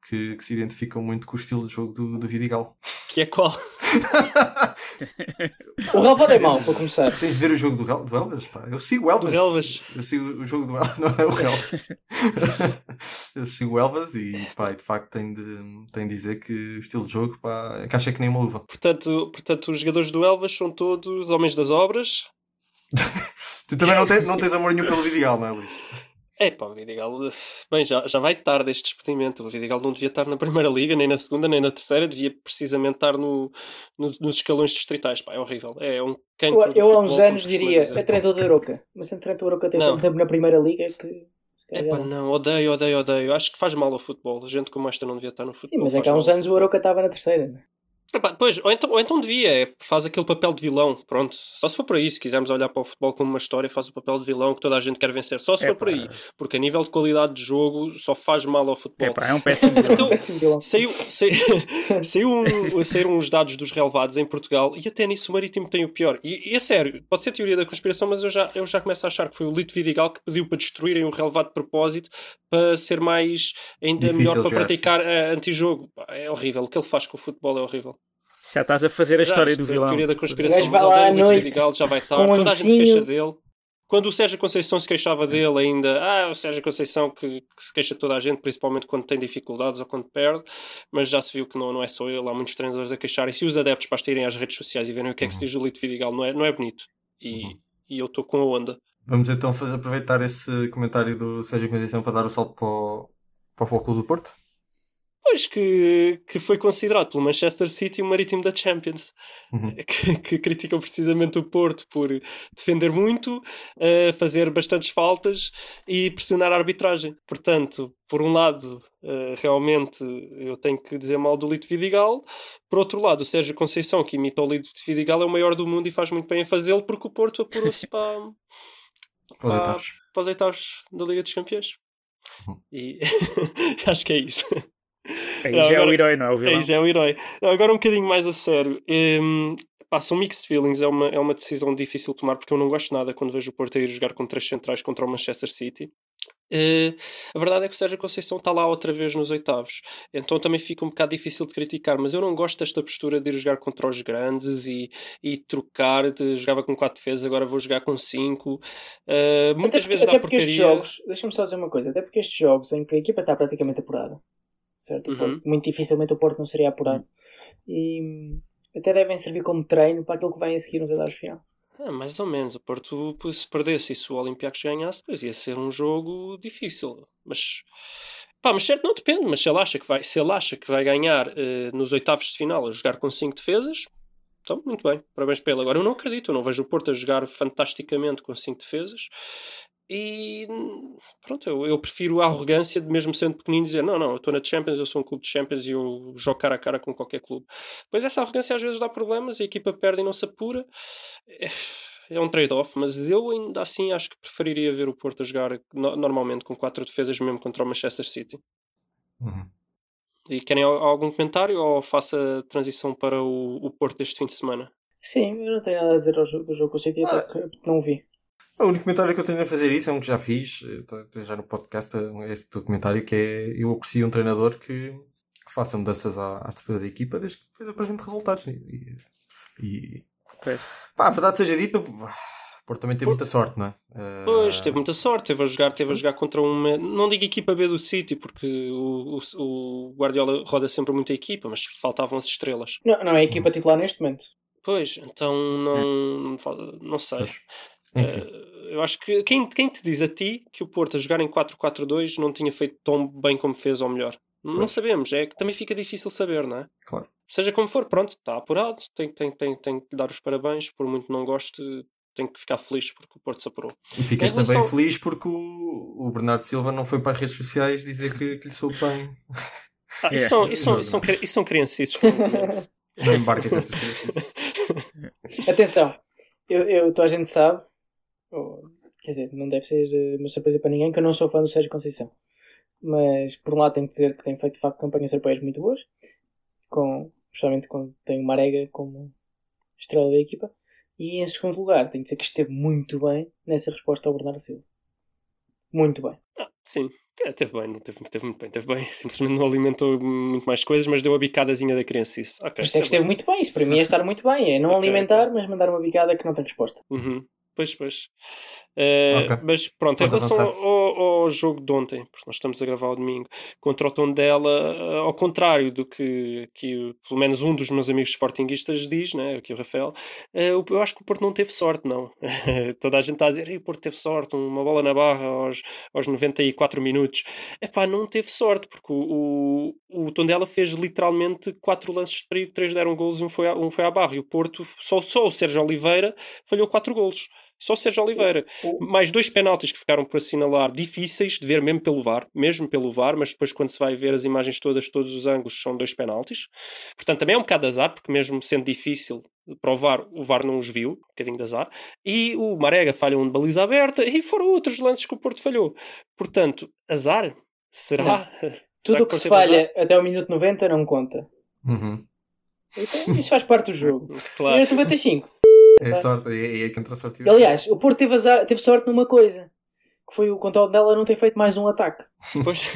que, que se identificam muito com o estilo de jogo do, do Vidigal. Que é qual? [laughs] O relvado é mau, para começar. Tens de ver o jogo do, do Elvas? Pá. Eu sigo o Elvas. Elvas. Eu sigo o jogo do Elvas, [laughs] não é o Elvas. [laughs] eu sigo o Elvas e, pá, de facto tenho de, tenho de dizer que o estilo de jogo pá, encaixa que nem uma luva. Portanto, portanto, os jogadores do Elvas são todos homens das obras. [laughs] Tu também não tens, não tens amor nenhum pelo Vidigal, não é, Luís? É pá, o Vidigal, bem, já, já vai tarde este despedimento. O Vidigal não devia estar na primeira liga, nem na segunda, nem na terceira, devia precisamente estar no, no- nos escalões distritais. Pá, é horrível. É um Eu, cancro. eu há uns anos diria, dizer. é treinador da Euroca. Mas é treinador da Euroca tem tanto tempo na primeira liga que. calhar Epá, não. odeio, odeio, odeio. Acho que faz mal ao futebol. A gente como esta não devia estar no futebol. Sim, mas é que há uns anos o. Euroca estava na terceira. Epá, pois, ou então, ou então devia, é, faz aquele papel de vilão, pronto. Só se for por aí, se quisermos olhar para o futebol como uma história, faz o papel de vilão que toda a gente quer vencer. Só se for por aí, porque a nível de qualidade de jogo só faz mal ao futebol. Epá, é um péssimo Então, Péssimo vilão. Saiu, saiu, [laughs] saiu um- saíram uns dados dos relevados em Portugal e até nisso o Marítimo tem o pior. E, e é sério, pode ser teoria da conspiração, mas eu já, eu já começo a achar que foi o Lito Vidigal que pediu para destruírem o relevado de propósito para ser mais, ainda Difícil melhor para praticar eh, antijogo. É horrível, o que ele faz com o futebol é horrível. Já estás a fazer a Já, história do é vilão. teoria da conspiração, mas vai lá à o Lito noite Vidigal, já vai um Toda a gente queixa dele. Quando o Sérgio Conceição se queixava dele ainda, ah, o Sérgio Conceição que, que se queixa de toda a gente, principalmente quando tem dificuldades ou quando perde, mas já se viu que não, não é só ele, há muitos treinadores a queixarem-se e os adeptos basta irem às redes sociais e verem o que é que se diz do Lito Vidigal, não é, não é bonito. E, e eu estou com a onda. Vamos então fazer, aproveitar esse comentário do Sérgio Conceição para dar o salto para o, para o Futebol Clube do Porto. Pois que, que foi considerado pelo Manchester City o marítimo da Champions, Uhum. [laughs] que, que criticam precisamente o Porto por defender muito, eh, fazer bastantes faltas e pressionar a arbitragem. Portanto, por um lado, eh, realmente eu tenho que dizer mal do Lito Vidigal, por outro lado, o Sérgio Conceição, que imita o Lito Vidigal, é o maior do mundo e faz muito bem a fazê-lo porque o Porto apurou-se para, [laughs] Para para os oitavos da Liga dos Campeões. Uhum. E [laughs] acho que é isso. Aí Não, já é o agora- herói, não é o vilão. Aí já é o herói. Agora um bocadinho mais a sério. Hum, pá, são mixed feelings, é uma, é uma decisão difícil de tomar porque eu não gosto nada quando vejo o Porto a ir jogar com três centrais contra o Manchester City. Eh, a verdade é que o Sérgio Conceição está lá outra vez nos oitavos, então também fica um bocado difícil de criticar. Mas eu não gosto desta postura de ir jogar contra os grandes e, e trocar. De, jogava com quatro defesas, agora vou jogar com cinco. Eh, muitas até porque, vezes até dá porque porcaria. estes jogos, deixa-me só dizer uma coisa, até porque estes jogos em que a equipa está praticamente apurada, certo? Uhum. Muito dificilmente o Porto não seria apurado. E hum, até devem servir como treino para aquilo que vai a seguir nos oitavos final. Ah, mais ou menos. O Porto, se perdesse e se o Olympiacos ganhasse, depois ia ser um jogo difícil. Mas, pá, mas certo, não depende. Mas se ele acha que vai, se ele acha que vai ganhar eh, nos oitavos de final a jogar com cinco defesas, então, muito bem. Parabéns para ele. Agora, eu não acredito. Eu não vejo o Porto a jogar fantasticamente com cinco defesas. E pronto, eu, eu prefiro a arrogância de mesmo sendo pequenino dizer não, não, eu estou na Champions, eu sou um clube de Champions e eu jogo cara a cara com qualquer clube. Pois essa arrogância às vezes dá problemas, a equipa perde e não se apura. É- É um trade-off, mas eu ainda assim acho que preferiria ver o Porto a jogar no- normalmente com quatro defesas mesmo contra o Manchester City. Uhum. E querem al- algum comentário ou faça a transição para o, o Porto deste fim de semana? Sim, eu não tenho nada a dizer ao jogo, do jogo com o City, até porque não o vi. O único comentário que eu tenho a fazer isso é um que já fiz, já no podcast, é este teu comentário, que é eu aprecio um treinador que, que faça mudanças à, à estrutura da equipa desde que depois apresente resultados. E, e Pois. pá, a verdade seja dita, o Porto também teve muita sorte, não é? Eh, Pois, teve muita sorte, teve a jogar, teve a jogar contra uma. Não digo equipa B do City, porque o, o, o Guardiola roda sempre muita equipa, mas faltavam as estrelas. Não, não é a equipa titular neste momento. Pois, então não, não sei. Pois. Eh, eu acho que quem, quem te diz a ti que o Porto a jogar em 4-4-2 não tinha feito tão bem como fez ou melhor? Não sabemos, é que também fica difícil saber, não é? Claro. Seja como for, pronto, está apurado, tem, tem, tem, tem que lhe dar os parabéns, por muito não goste, tem que ficar feliz porque o Porto se apurou. E ficas relação- também feliz porque o, o Bernardo Silva não foi para as redes sociais dizer que, que lhe soube bem. Ah, É, isso, são, isso, são, não, são, não. isso são criancices. Não embarca. [laughs] Atenção, eu, eu, toda a gente sabe, ou, quer dizer, não deve ser eh, uma surpresa para ninguém que eu não sou fã do Sérgio Conceição. Mas, por um lado, tenho que dizer que tem feito de facto campanhas europeias muito boas, com, justamente quando tem o Marega como estrela da equipa. E, em segundo lugar, tenho que dizer que esteve muito bem nessa resposta ao Bernardo Silva. Muito bem. Ah, sim, é, teve bem, não teve, teve muito bem, teve bem. [laughs] Simplesmente não alimentou muito mais coisas, mas deu a bicadazinha da criancice. Ok, Por isso é que esteve bem. muito bem. Isso para mim é estar muito bem. É não Ok, alimentar, ok. mas mandar uma bicada que não tem resposta. Uhum. Pois, pois. Eh, Ok. Mas pronto, em relação ao, ao jogo de ontem, porque nós estamos a gravar ao domingo, contra o Tondela, eh, ao contrário do que, que pelo menos um dos meus amigos sportinguistas diz, né, aqui o Rafael, eh, eu acho que o Porto não teve sorte, não. [laughs] Toda a gente está a dizer, "Ei, o Porto teve sorte, uma bola na barra aos, aos 94 minutos. Epá, não teve sorte, porque o, o, o Tondela fez literalmente quatro lances de perigo, três deram golos e um foi, à, um foi à barra. E o Porto, só, só o Sérgio Oliveira falhou quatro golos. Só o Sérgio Oliveira. Mais dois penaltis que ficaram por assinalar, difíceis de ver mesmo pelo VAR, mesmo pelo VAR, mas depois quando se vai ver as imagens todas, todos os ângulos, são dois penaltis. Portanto, também é um bocado de azar, porque mesmo sendo difícil provar, o VAR não os viu, um bocadinho de azar. E o Marega falha um de baliza aberta, e foram outros lances que o Porto falhou. Portanto, azar? Será? [laughs] Tudo o que se teve azar? falha até o minuto 90 não conta. Uhum. Isso, é- isso faz parte do jogo. [laughs] Claro. Minuto 95. É sorte, é, é que entra a sorte. Aliás, o Porto teve, azar- teve sorte numa coisa. Que foi o controle dela não ter feito mais um ataque. [laughs] Pois.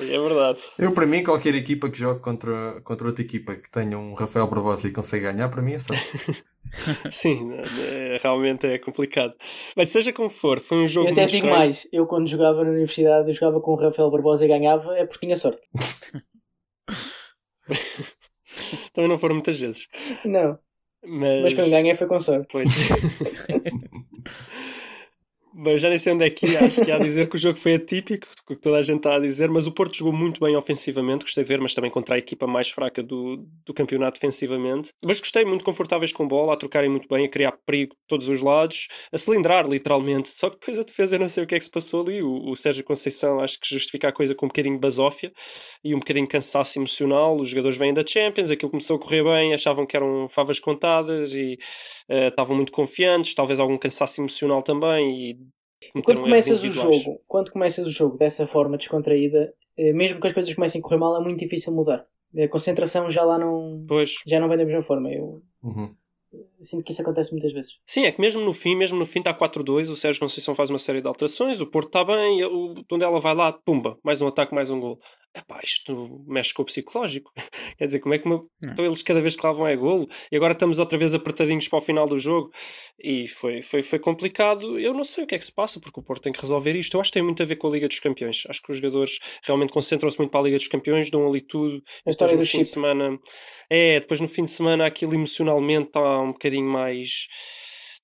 é verdade. Eu, para mim, qualquer equipa que jogue contra, contra outra equipa que tenha um Rafael Barbosa e consiga ganhar, para mim é sorte. [laughs] Sim, é- realmente é complicado. Mas seja como for, foi um jogo eu até muito digo estranho. mais. Eu quando jogava na universidade, eu jogava com o Rafael Barbosa e ganhava, é porque tinha sorte. [laughs] Também não foram muitas vezes. Não. Mas, Mas quando ganhei foi com sorte. Pois. [laughs] Mas já nem sei onde é que ia. Acho que ia dizer que o jogo foi atípico, o que toda a gente está a dizer, mas o Porto jogou muito bem ofensivamente, gostei de ver, mas também contra a equipa mais fraca do, do campeonato defensivamente. Mas gostei, muito confortáveis com bola, a trocarem muito bem, a criar perigo de todos os lados, a cilindrar literalmente. Só que depois a defesa, eu não sei o que é que se passou ali. O, o Sérgio Conceição acho que justifica a coisa com um bocadinho de basófia e um bocadinho de cansaço emocional. Os jogadores vêm da Champions, aquilo começou a correr bem, achavam que eram favas contadas e eh, estavam muito confiantes, talvez algum cansaço emocional também e E cometeram quando começas o jogo, quando começas o jogo dessa forma descontraída, eh, mesmo que as coisas comecem a correr mal, é muito difícil mudar. A concentração já lá não, Pois. já não vem da mesma forma. Eu Uhum. sinto que isso acontece muitas vezes. Sim, é que mesmo no fim, mesmo no fim está 4-2, o Sérgio Conceição faz uma série de alterações, o Porto está bem, o Tondela vai lá, pumba, mais um ataque, mais um gol. Epá, isto mexe com o psicológico. [laughs] Quer dizer, como é que uma... então eles cada vez que vão é golo e agora estamos outra vez apertadinhos para o final do jogo e foi, foi, foi complicado. Eu não sei o que é que se passa porque o Porto tem que resolver isto. Eu acho que tem muito a ver com a Liga dos Campeões. Acho que os jogadores realmente concentram-se muito para a Liga dos Campeões, dão ali tudo. A história do no fim de semana é, depois no fim de semana aquilo emocionalmente está um bocadinho mais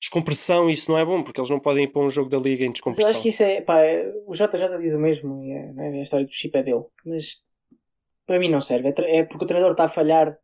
descompressão isso não é bom porque eles não podem ir para um jogo da liga em Mas descompressão. acho que isso é. Pá, é- o JJ diz o mesmo, e é, é? a história do chip é dele. Mas para mim não serve. É, é porque o treinador está a falhar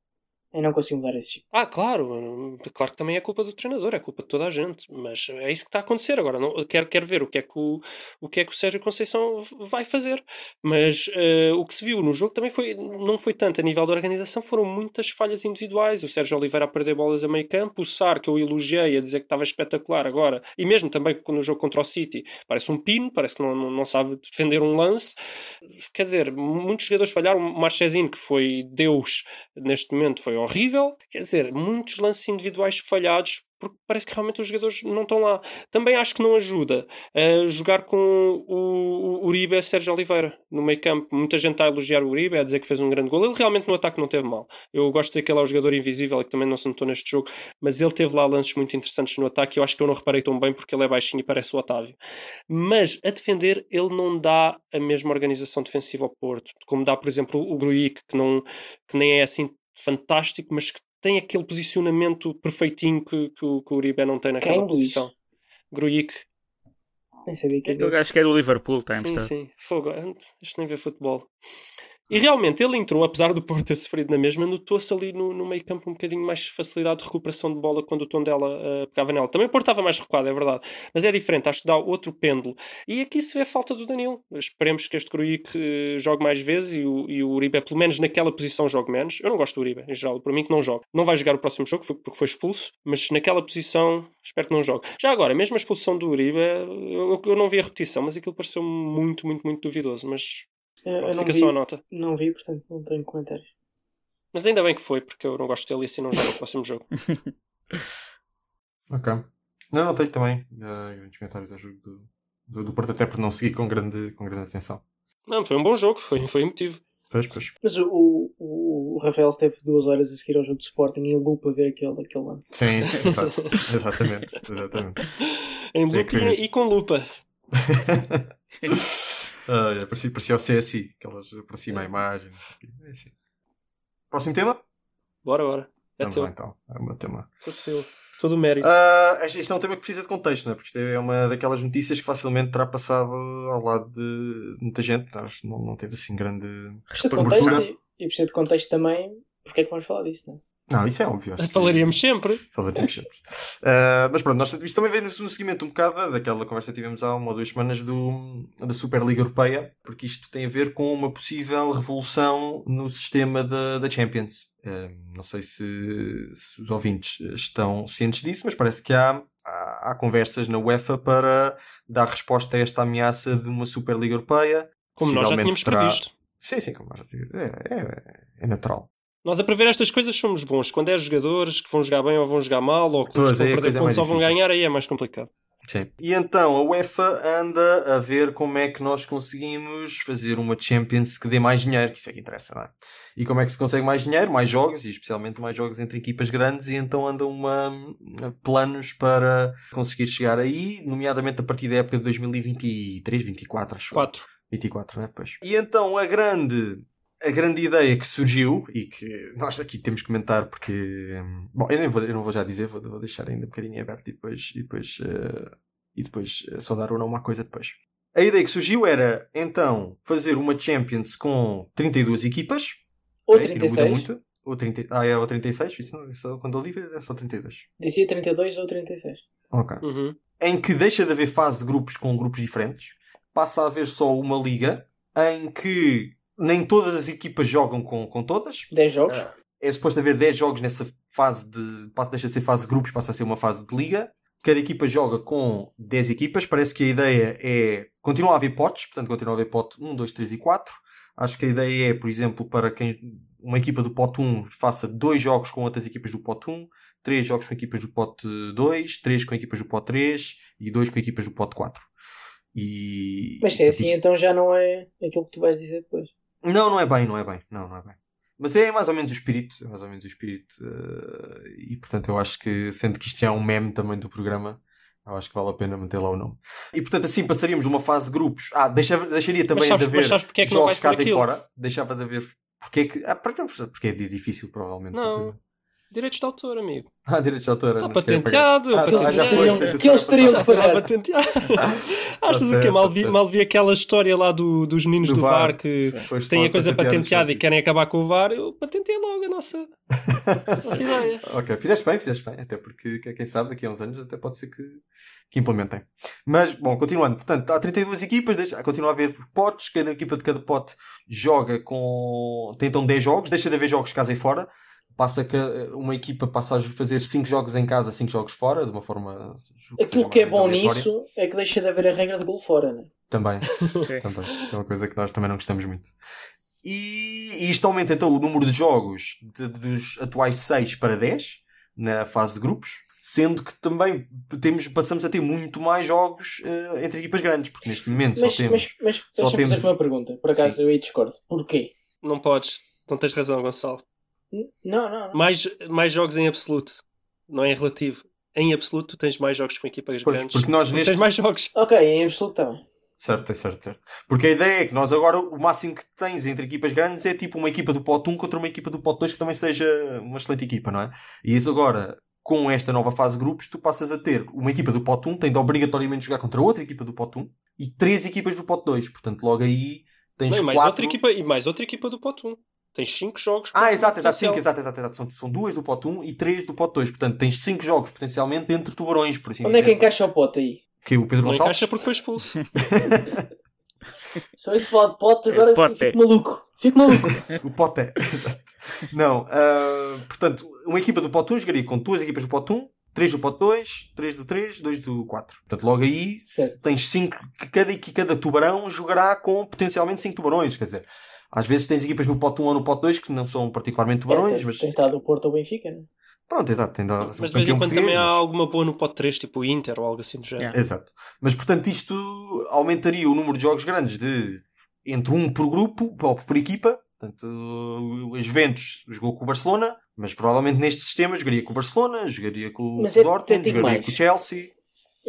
em não conseguir mudar esse chip. Ah, claro, claro que também é culpa do treinador, é culpa de toda a gente, mas é isso que está a acontecer agora. Não, quero, quero ver o que, é que o, o que é que o Sérgio Conceição vai fazer. Mas eh, o que se viu no jogo também foi, não foi tanto a nível da organização, foram muitas falhas individuais. O Sérgio Oliveira a perder bolas a meio campo, o Sar, que eu elogiei, a dizer que estava espetacular agora, e mesmo também no jogo contra o City, parece um pino, parece que não, não, não sabe defender um lance. Quer dizer, muitos jogadores falharam. O Marchezinho, que foi Deus neste momento, foi horrível. Quer dizer, muitos lances individuais falhados porque parece que realmente os jogadores não estão lá. Também acho que não ajuda a jogar com o, Uribe e Sérgio Oliveira no meio campo. Muita gente está a elogiar o Uribe, a dizer que fez um grande gol. Ele realmente no ataque não teve mal. Eu gosto de dizer que ele é o jogador invisível que também não se notou neste jogo, mas ele teve lá lances muito interessantes no ataque. Eu acho que eu não reparei tão bem porque ele é baixinho e parece o Otávio. Mas a defender, ele não dá a mesma organização defensiva ao Porto, como dá, por exemplo, o Gruic, que, não, que nem é assim fantástico, mas que tem aquele posicionamento perfeitinho que, que, o, que o Uribe não tem naquela Quem, Luís? posição. Gruic. Nem sabia que É era isso. que é do Liverpool, está Sim, sim. Fogo. Isto nem vê futebol. E realmente ele entrou, apesar do Porto ter sofrido na mesma, notou-se ali no, no meio campo um bocadinho mais facilidade de recuperação de bola quando o tom dela uh, pegava nela. Também o Porto estava mais recuado, é verdade. Mas é diferente, acho que dá outro pêndulo. E aqui se vê a falta do Danilo. Esperemos que este Gruic uh, jogue mais vezes e o, e o Uribe, pelo menos naquela posição, jogue menos. Eu não gosto do Uribe, em geral, para mim que não joga. Não vai jogar o próximo jogo porque foi expulso, mas naquela posição espero que não jogue. Já agora, mesmo a expulsão do Uribe, eu, eu não vi a repetição, mas aquilo pareceu muito, muito, muito duvidoso. Mas pronto, fica vi, só a nota. não vi, portanto não tenho comentários. Mas ainda bem que foi, porque eu não gosto dele e assim não joga o próximo jogo. [laughs] Ok. Não, não tenho também uh, grandes comentários ao jogo do, do, do Porto, até por não seguir com grande, com grande atenção. Não, foi um bom jogo, foi, foi emotivo. Pois, pois. Mas o, o, o Rafael esteve duas horas a seguir ao jogo de Sporting em loop a ver aquele, aquele lance. Sim, exatamente. exatamente. [laughs] Em loop e, e com lupa. [laughs] Ah, é, parecia, parecia o CSI, aquelas aproxima a imagem. não sei o quê. É assim. Próximo tema? Bora, bora. É Vamos teu. lá então. É o meu tema. Todo teu. Todo o mérito. Ah, este este é um tema que precisa de contexto, não é? Porque isto é uma daquelas notícias que facilmente terá passado ao lado de muita gente. Que não, não teve assim grande. Precisa de contexto e, e precisa de contexto também porque é que vamos falar disso, não é? Não, isso é óbvio. acho que- Falaríamos sempre. Falaremos sempre. Ah, mas pronto, nós, isto também vem no seguimento um bocado daquela conversa que tivemos há uma ou duas semanas do, da Superliga Europeia, porque isto tem a ver com uma possível revolução no sistema da, da Champions. Ah, não sei se, se os ouvintes estão cientes disso, mas parece que há, há, há conversas na UEFA para dar resposta a esta ameaça de uma Superliga Europeia. Como nós já tínhamos terá- previsto. Sim, sim, como nós já tínhamos- é, é, é natural. Nós a prever estas coisas somos bons. Quando é jogadores que vão jogar bem ou vão jogar mal, ou que vão a perder é pontos mais ou vão difícil. ganhar, aí é mais complicado. Sim. E então a UEFA anda a ver como é que nós conseguimos fazer uma Champions que dê mais dinheiro, que isso é que interessa, não é? E como é que se consegue mais dinheiro, mais jogos, e especialmente mais jogos entre equipas grandes, e então andam uma, planos para conseguir chegar aí, nomeadamente a partir da época de 2023, 24, acho. eu. 4. 24, né? Pois. E então a grande, a grande ideia que surgiu e que nós aqui temos que comentar porque. hum, Bom, eu, nem vou, eu não vou já dizer, vou, vou deixar ainda um bocadinho aberto e depois. E depois, eh, e depois eh, só dar ou não uma coisa depois. A ideia que surgiu era então fazer uma Champions com 32 equipas. Ou ok, que não muda 36. muito. Ou 30, ah, é ou 36? Isso não, isso, quando eu li é só 32. Dizia 32 ou 36. Ok Uhum. em que deixa de haver fase de grupos com grupos diferentes, passa a haver só uma liga em que nem todas as equipas jogam com, com todas. 10 jogos. Ah, É suposto haver 10 jogos nessa fase de. Deixa de ser fase de grupos, passa a ser uma fase de liga. Cada equipa joga com 10 equipas. Parece que a ideia é. Continua a haver potes, portanto, continua a haver pote 1, 2, 3 e 4. Acho que a ideia é, por exemplo, para quem uma equipa do pote 1 faça dois jogos com outras equipas do pote 1, três jogos com equipas do pote 2, três com equipas do pote 3 e dois com equipas do pote 4. E... Mas se é assim, isto- então já não é aquilo que tu vais dizer depois. Não, não é bem, não é bem. Não, não é bem. Mas é mais ou menos o espírito. É mais ou menos o espírito. eh, e portanto eu acho que, sendo que isto já é um meme também do programa, eu acho que vale a pena meter lá o nome. E portanto assim passaríamos de uma fase de grupos. Ah, deixa, deixaria também sabes- de haver mas sabes é que não vai jogos ser casa e aquilo? fora. Deixava de haver. Porque é que. Ah, porque porque é difícil, provavelmente. Não. Direitos de autor, amigo. Ah, direitos de autor. Está patenteado. Ah, tá, já que teriam- deixa que eles teriam que pagar. patenteado. [laughs] [laughs] Achas o quê? Mal tá vi, certo. mal vi aquela história lá do- dos meninos Do do, VAR. VAR que Foste têm a coisa patenteada e querem acabar com o VAR. Eu patentei logo a nossa, a nossa [laughs] ideia. Ok, fizeste bem, fizeste bem, até porque que- quem sabe daqui a uns anos até pode ser que, que implementem. Mas, bom, continuando, portanto, há 32 equipas, deixa, continua a haver potes, cada equipa de cada pote joga com. tem então 10 jogos, deixa de haver jogos casa e fora. Passa que uma equipa passa a fazer 5 jogos em casa, 5 jogos fora, de uma forma. Aquilo que é bom aleatória. nisso é que deixa de haver a regra de gol fora, né? Também. [laughs] Sim. Também. É uma coisa que nós também não gostamos muito. E, e isto aumenta então o número de jogos de- dos atuais 6 para 10 na fase de grupos, sendo que também temos, passamos a ter muito mais jogos eh, entre equipas grandes, porque neste momento Mas, só temos. mas, mas só deixa-me temos- fazer uma pergunta. Por acaso eu aí discordo. Porquê? Não podes. Não tens razão, Gonçalo. Não, não. não. Mais, mais jogos em absoluto. Não é em relativo. Em absoluto, tu tens mais jogos com equipas Pois, grandes. porque nós Tu neste. tens mais jogos. Ok, em absoluto também. Certo, é certo, certo. Porque a ideia é que nós agora o máximo que tens entre equipas grandes é tipo uma equipa do pote 1 contra uma equipa do pote 2 que também seja uma excelente equipa, não é? E isso agora, com esta nova fase de grupos, tu passas a ter uma equipa do pote 1 tem de obrigatoriamente jogar contra outra equipa do pote 1 e três equipas do pote 2. Portanto, logo aí tens e mais quatro... outra equipa, e mais outra equipa do pote 1. Tens 5 jogos. Ah, exato, exato, cinco, exato, exato, exato. São, são duas do pote 1 e três do pote 2. Portanto, tens cinco jogos potencialmente entre tubarões, por assim Onde é que dizer. encaixa o pote aí? Que o Pedro Não Gonçalves? encaixa porque foi expulso. [laughs] Só isso falar de pote É, agora pote. fico maluco. Fico maluco. [laughs] O pote Exato. Não, ah, portanto, uma equipa do pote 1 jogaria com duas equipas do pote 1, três do pote 2, três do 3, dois do 4. Portanto, logo aí Certo. tens cinco, que cada, que cada tubarão jogará com potencialmente 5 tubarões. Quer dizer, às vezes tens equipas no pote 1 ou no pote 2 que não são particularmente É, tens, mas tens estado o Porto ou Benfica, né? pronto, exato, tem dado Mas de vez em quando também há alguma boa no pote 3, tipo o Inter ou algo assim do género. Yeah. Exato. Mas portanto isto aumentaria o número de jogos grandes de entre um por grupo, ou por equipa, Portanto, o Juventus jogou com o Barcelona, mas provavelmente neste sistema jogaria com o Barcelona, jogaria com o Mas é- Dortmund, jogaria mais. com o Chelsea.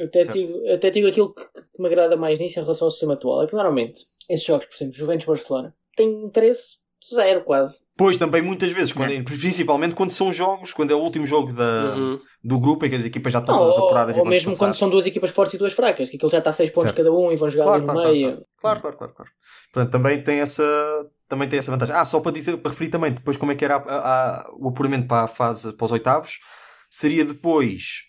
Até digo, até digo aquilo que, que me agrada mais nisso em relação ao sistema atual. É que normalmente, esses jogos, por exemplo, Juventus-Barcelona, têm interesse zero quase. Pois também muitas vezes, quando- principalmente quando são jogos, quando é o último jogo da, Uhum. do grupo em que as equipas já estão Não, todas ou, apuradas ou vão mesmo quando são duas equipas fortes e duas fracas, que aquilo já está a 6 pontos Certo. cada um e vão jogar Claro, ali no claro, meio. claro, claro, claro, claro. Portanto, também tem essa, também tem essa vantagem. Ah, só para dizer, para referir também depois como é que era a- a- o apuramento para a fase, para os oitavos, seria depois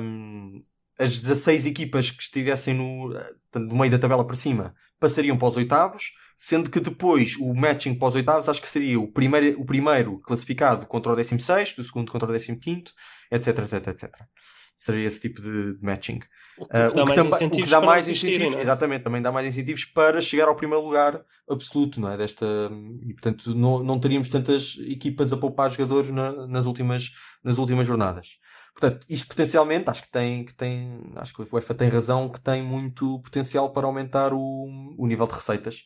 hum, as 16 equipas que estivessem no, eh, no meio da tabela para cima passariam para os oitavos, sendo que depois o matching para os oitavos acho que seria o primeiro, o primeiro classificado contra o 16, o segundo contra o 15, etc, etc, etc. Seria esse tipo de, de matching. O que dá o, que mais o incentivos que dá mais é? exatamente, também dá mais incentivos para chegar ao primeiro lugar absoluto, não é? Desta, e portanto não, não teríamos tantas equipas a poupar jogadores na- nas, últimas, nas últimas jornadas. Portanto, isto potencialmente, acho que tem, que tem, acho que o UEFA tem razão, que tem muito potencial para aumentar o, o nível de receitas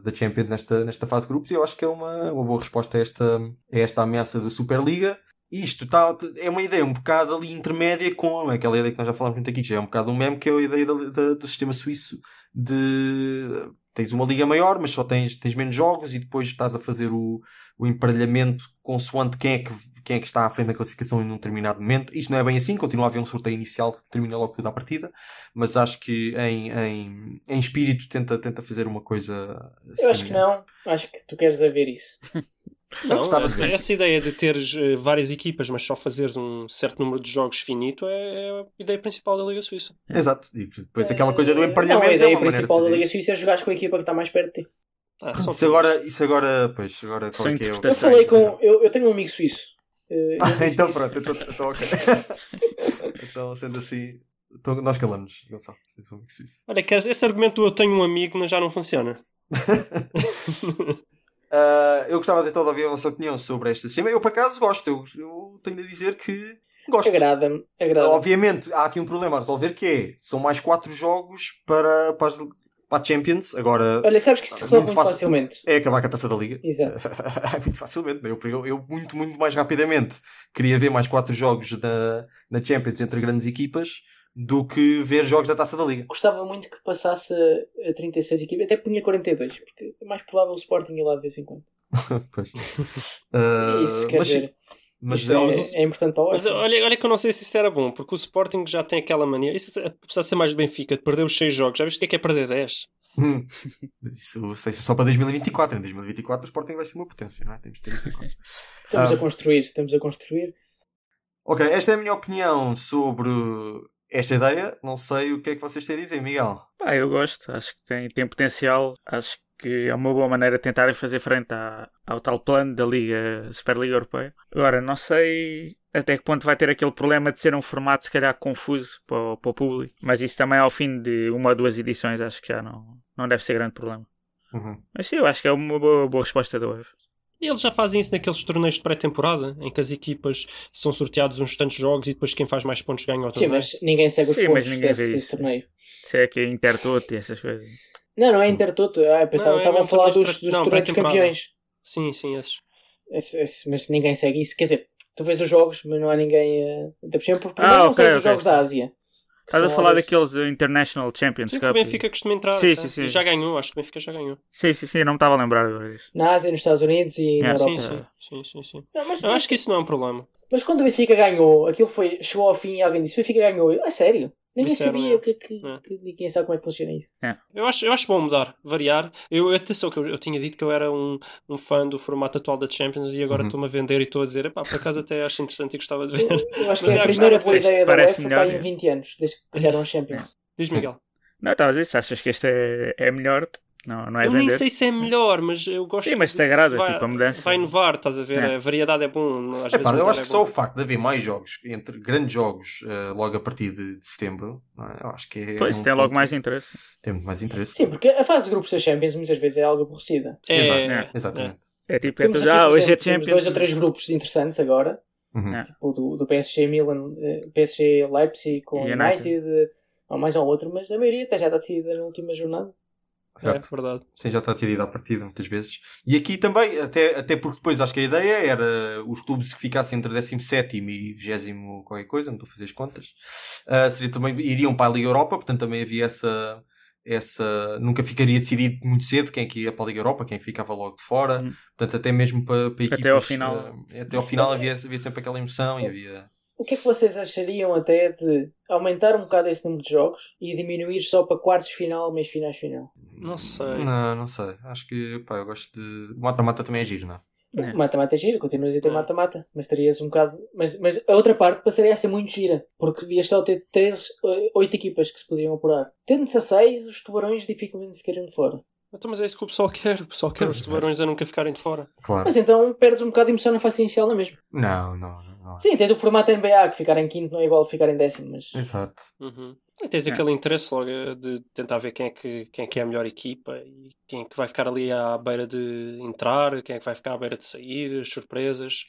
da, Champions nesta, nesta fase de grupos e eu acho que é uma, uma boa resposta a esta, a esta ameaça da Superliga. Isto tá, é uma ideia um bocado ali intermédia com aquela ideia que nós já falámos muito aqui, que já é um bocado um meme, que é a ideia da- da- do sistema suíço de tens uma liga maior, mas só tens, tens menos jogos e depois estás a fazer o, o emparelhamento consoante quem é, que, quem é que está à frente da classificação em um determinado momento. Isto não é bem assim, continua a haver um sorteio inicial que termina logo tudo à partida, mas acho que em, em, em espírito tenta, tenta fazer uma coisa Eu acho que não. Acho que tu queres a ver isso. [laughs] Não, gostava de essa, essa ideia de teres eh, várias equipas, mas só fazeres um certo número de jogos finito é, é a ideia principal da Liga Suíça. Exato. E depois aquela coisa do Eh, emparelhamento. Não, a é ideia de principal da Liga. Suíça é jogares com a equipa que está mais perto de ti. Ah, Isso agora, isso agora, pois, agora qual é que é o... Eu interpretações. falei com. Eu, eu tenho um amigo suíço. Eh, Ah, [laughs] então isso. pronto, então, então ok. [laughs] então, sendo assim, então, nós calamos, Gonçalo. um amigo suíço. Olha, que esse argumento do eu tenho um amigo já não funciona. [laughs] Ah, eu gostava de de ouvir a vossa opinião sobre esta cima. Eu, por acaso, gosto. Eu, eu tenho de dizer que gosto. Agrada-me. Agrada Obviamente, há aqui um problema a resolver que é, são mais quatro jogos para, para, as- para a Champions. Agora, Olha, sabes que isso se resolve Muito muito facilmente. é acabar com a Taça da Liga. Exato. [laughs] muito facilmente. Eu, eu, eu muito, muito mais rapidamente queria ver mais quatro jogos na, na Champions entre grandes equipas do que ver jogos da Taça da Liga. Gostava muito que passasse a 36 equipas. Até punha 42, porque é mais provável o Sporting ir lá de vez em quando. [laughs] Pois. Ah, isso quer mas, dizer. mas é- é, é importante para o Mas olha, olha que eu não sei se isso era bom, porque o Sporting já tem aquela mania. Isso é- precisa ser mais de Benfica, de perder os 6 jogos. Já viste o que é que é perder 10? Hum. Mas isso seja só para 2024. Em 2024 o Sporting vai ser uma potência, não é? Temos de ter isso em conta. Estamos Ah. a construir, estamos a construir. Ok, esta é a minha opinião sobre esta ideia. Não sei o que é que vocês têm a dizer, Miguel. Pá, eu gosto, acho que tem, tem potencial, acho que é uma boa maneira de tentarem fazer frente à- ao tal plano da Liga, Superliga Europeia. Agora, não sei até que ponto vai ter aquele problema de ser um formato se calhar confuso para o, para o público, mas isso também ao fim de uma ou duas edições acho que já não, não deve ser grande problema. Uhum. Mas sim, eu acho que é uma boa, boa resposta da UEFA. E eles já fazem isso naqueles torneios de pré-temporada, em que as equipas são sorteados uns tantos jogos e depois quem faz mais pontos ganha o Sim, torneio. mas ninguém segue os Sim, mas pontos ninguém desse, vê desse isso. torneio. Se é que é Intertoto e essas coisas. Não, não é Intertoto. Ah, pensava é estavam a mesmo falar dos, torneios dos não, torneios campeões. Sim, sim, esses. Esse- esse- mas ninguém segue isso. Quer dizer, tu vês os jogos, mas não há ninguém. Uh, até por exemplo, porque Ah, não ok, segues os jogos da Ásia. Estás a falar horas- daqueles do International Champions Sim, que o Cup? Benfica costuma entrar. Sim, tá? sim, sim. E Já ganhou, acho que o Benfica já ganhou. Sim, sim, sim, eu não me estava a lembrar agora disso. Na Ásia, nos Estados Unidos e na É, Europa. Sim, sim, sim, sim, sim. Não, mas, Eu acho que isso não é um problema. mas quando o Benfica ganhou, aquilo foi, chegou ao fim e alguém disse: o Benfica ganhou. Eu, A sério? Ninguém Disseram, sabia é. o que é que, É. que- Ninguém sabe como é que funciona isso. Eu acho, eu acho bom mudar, variar. Eu, atenção, que eu, eu tinha dito que eu era um, um fã do formato atual da Champions e agora Uhum. estou-me a vender e estou a dizer, epá, por acaso até acho interessante e gostava de ver. Eu acho que é a já primeira boa ideia da UEFA melhor, pá, em é. 20 anos, desde que criaram a Champions. Diz Miguel. Não, estavas a dizer, se achas que este é, é melhor, não, não é eu nem vender. sei se é melhor, mas eu gosto. Sim, mas de- te agrada, vai, tipo, a mudança. Vai inovar, estás a ver? É. A variedade é bom. Às vezes Epá, eu acho é que bom. só o facto de haver mais jogos, entre grandes jogos, eh, logo a partir de, de setembro, não é? eu acho que é. Pois, um tem logo mais interesse. Tem muito mais interesse. Sim, porque a fase de grupos da Champions muitas vezes é algo aborrecida. É, Exato, é, Exatamente. É tipo, é tudo, aqui, ah, hoje é Champions. dois ou três grupos interessantes agora. Uhum. É. Tipo do, do PSG Milan, eh, PSG Leipzig com United, United. eh, ou mais ou outro, mas a maioria até já está decidida na última jornada. Certo. É verdade. Sim, já está decidido à partida, muitas vezes. E aqui também, até, até porque depois acho que a ideia era os clubes que ficassem entre 17 e 20 qualquer coisa, não estou a fazer as contas, ah, seria também, iriam para a Liga Europa, portanto também havia essa, essa. Nunca ficaria decidido muito cedo quem é que ia para a Liga Europa, quem ficava logo de fora. Hum. Portanto, até mesmo para, para equipas. Até ao final. ah, até ao final havia, havia sempre aquela emoção e havia. O que é que vocês achariam até de aumentar um bocado esse número de jogos e diminuir só para quartos final, meios finais final? Não sei. Não, não sei. Acho que, pá, eu gosto de. Mata-mata também é giro, não é? É. Mata-mata é gira, continuas a ter É. mata-mata, mas terias um bocado. Mas, mas a outra parte passaria a ser muito gira, porque devias só ter 13, 8 equipas que se podiam apurar. Tendo 16, os tubarões dificilmente ficariam de fora. Então, mas é isso que o pessoal quer. O pessoal quer os tubarões a nunca ficarem de fora. Claro. Mas então perdes um bocado de emoção na fase inicial, não é mesmo? Não, não, não. não. Sim, tens o formato NBA, que ficar em quinto não é igual a ficar em décimo, mas. Exato. Uhum. E tens É. aquele interesse logo eh, de tentar ver quem é, que, quem é que é a melhor equipa e quem é que vai ficar ali à beira de entrar, quem é que vai ficar à beira de sair, as surpresas.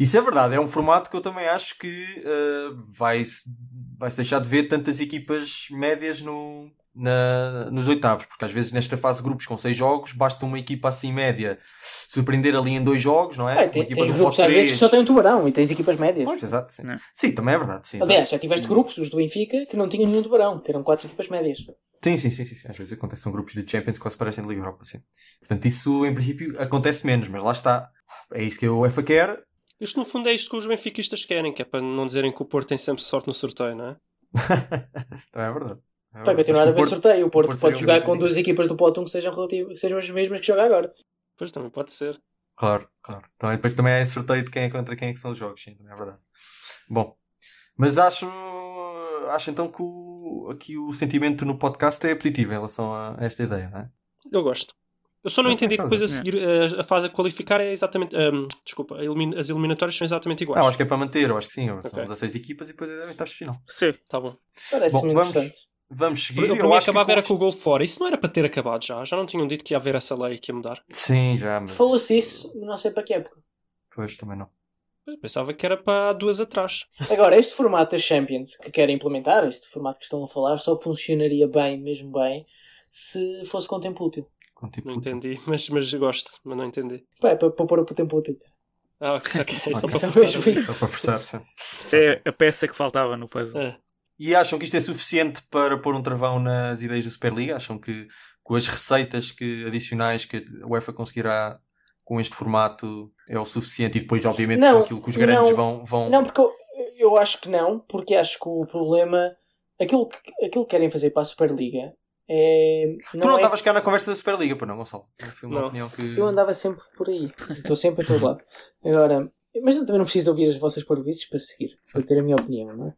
Isso é verdade, é um formato que eu também acho que eh, vai, vai se deixar de ver tantas equipas médias no, na- nos oitavos, porque às vezes nesta fase de grupos com seis jogos basta uma equipa assim média surpreender ali em dois jogos, não é? Uma tem, equipa tens grupos às vezes que só têm um tubarão e tens equipas médias. Pois, exato, sim. Não. Sim, também é verdade. Sim, Aliás, já tiveste grupos, os do Benfica, que não tinham nenhum tubarão, que eram quatro equipas médias. Sim, sim, sim, sim, sim. Às vezes acontece são grupos de Champions que quase parecem de Liga Europa, sim. Portanto, isso em princípio acontece menos, mas lá está. É isso que a UEFA quer. Isto no fundo é isto que os benfiquistas querem, que é para não dizerem que o Porto tem sempre sorte no sorteio, não é? [laughs] também é verdade. É Vai continuar a haver o Porto- sorteio. O Porto, Porto pode um jogar com duas equipas do 1 que sejam, relativo, que sejam as mesmas que joga agora. Pois também pode ser. Claro, claro. Então, e depois também é sorteio de quem é contra quem é que são os jogos, sim, também é verdade. Bom, mas acho, acho então que o, aqui o sentimento no podcast é positivo em relação a esta ideia, não é? Eu gosto. Eu só não Eu entendi que concordo, depois a seguir eh, a, fase a qualificar é exatamente. ahm, desculpa, a elimin- as eliminatórias são exatamente iguais. Não, acho que é para manter, eu acho que sim. São Ok. 16 equipas e depois é oitavos de final. Sim. Tá bom. Parece-me Bom, vamos- interessante. Vamos seguir. Para mim acho que acabava era com- o gol fora. Isso não era para ter acabado já. Já não tinham dito que ia haver essa lei que ia mudar. Sim, já, mas. Falou-se isso, não sei para que época. Pois, também não. Eu pensava que era para há duas atrás. Agora, este formato das Champions que querem implementar, este formato que estão a falar, só funcionaria bem, mesmo bem, se fosse com tempo útil. Com tipo Não útil. entendi, [laughs] mas, mas gosto, mas não entendi. Pá, é para, para pôr o tempo útil. Ah, ok, ok. [laughs] Só Ok. para Só forçar isso. Só para forçar, sim. Isso é a peça que faltava no puzzle. É. E acham que isto é suficiente para pôr um travão nas ideias da Superliga? Acham que com as receitas que, adicionais que a UEFA conseguirá com este formato é o suficiente? E depois, obviamente, Não, com aquilo que os grandes não. vão, vão. Não, porque eu, eu acho que não, porque acho que o problema. Aquilo que, aquilo que querem fazer para a Superliga é. tu não é- estavas cá na conversa da Superliga, para não, Gonçalo? Foi uma Não. opinião que. Eu andava sempre por aí. Estou sempre a todo lado. Agora, mas eu também não preciso ouvir as vossas parvoices para seguir, para ter a minha opinião, não é?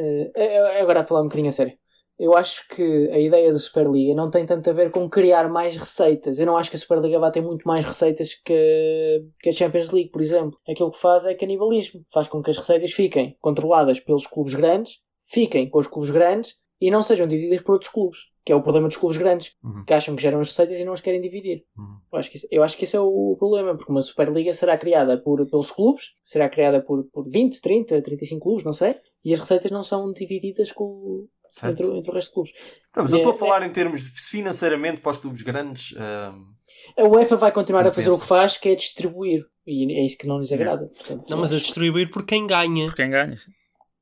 Eh, agora a falar um bocadinho a sério. Eu acho que a ideia da Superliga não tem tanto a ver com criar mais receitas. Eu não acho que a Superliga vá ter muito mais receitas que, que a Champions League, por exemplo. Aquilo que faz é canibalismo. Faz com que as receitas fiquem controladas pelos clubes grandes, fiquem com os clubes grandes e não sejam divididas por outros clubes. Que é o problema dos clubes grandes, Uhum. que acham que geram as receitas e não as querem dividir. Uhum. Eu acho, que isso, eu acho que esse é o problema, porque uma Superliga será criada por, pelos clubes, será criada por, por 20, 30, 35 clubes, não sei, e as receitas não são divididas com, entre, entre o resto de clubes. Não, mas eu É- estou a falar em termos de financeiramente para os clubes grandes. ahm, A UEFA vai continuar a fazer o penso. que faz, que é distribuir, e é isso que não lhes agrada. Portanto, Não, mas a distribuir por quem ganha. Por quem ganha. sim.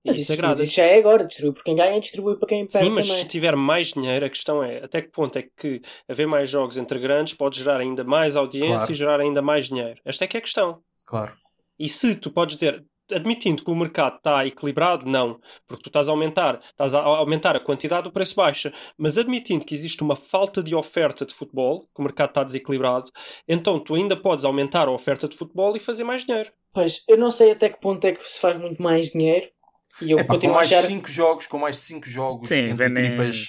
Mas Isso mas isso já é agora, distribuir por quem ganha, distribuir para quem perde Sim, mas também. se tiver mais dinheiro, a questão é até que ponto é que haver mais jogos entre grandes pode gerar ainda mais audiência Claro. e gerar ainda mais dinheiro. Esta é que é a questão. claro. E se tu podes dizer, admitindo que o mercado está equilibrado, não, porque tu estás a aumentar, estás a aumentar a quantidade do preço baixa, mas admitindo que existe uma falta de oferta de futebol, que o mercado está desequilibrado, então tu ainda podes aumentar a oferta de futebol e fazer mais dinheiro. Pois, eu não sei até que ponto é que se faz muito mais dinheiro, e eu com continuo a mais achar... 5 jogos, com mais 5 jogos Sim, entre equipas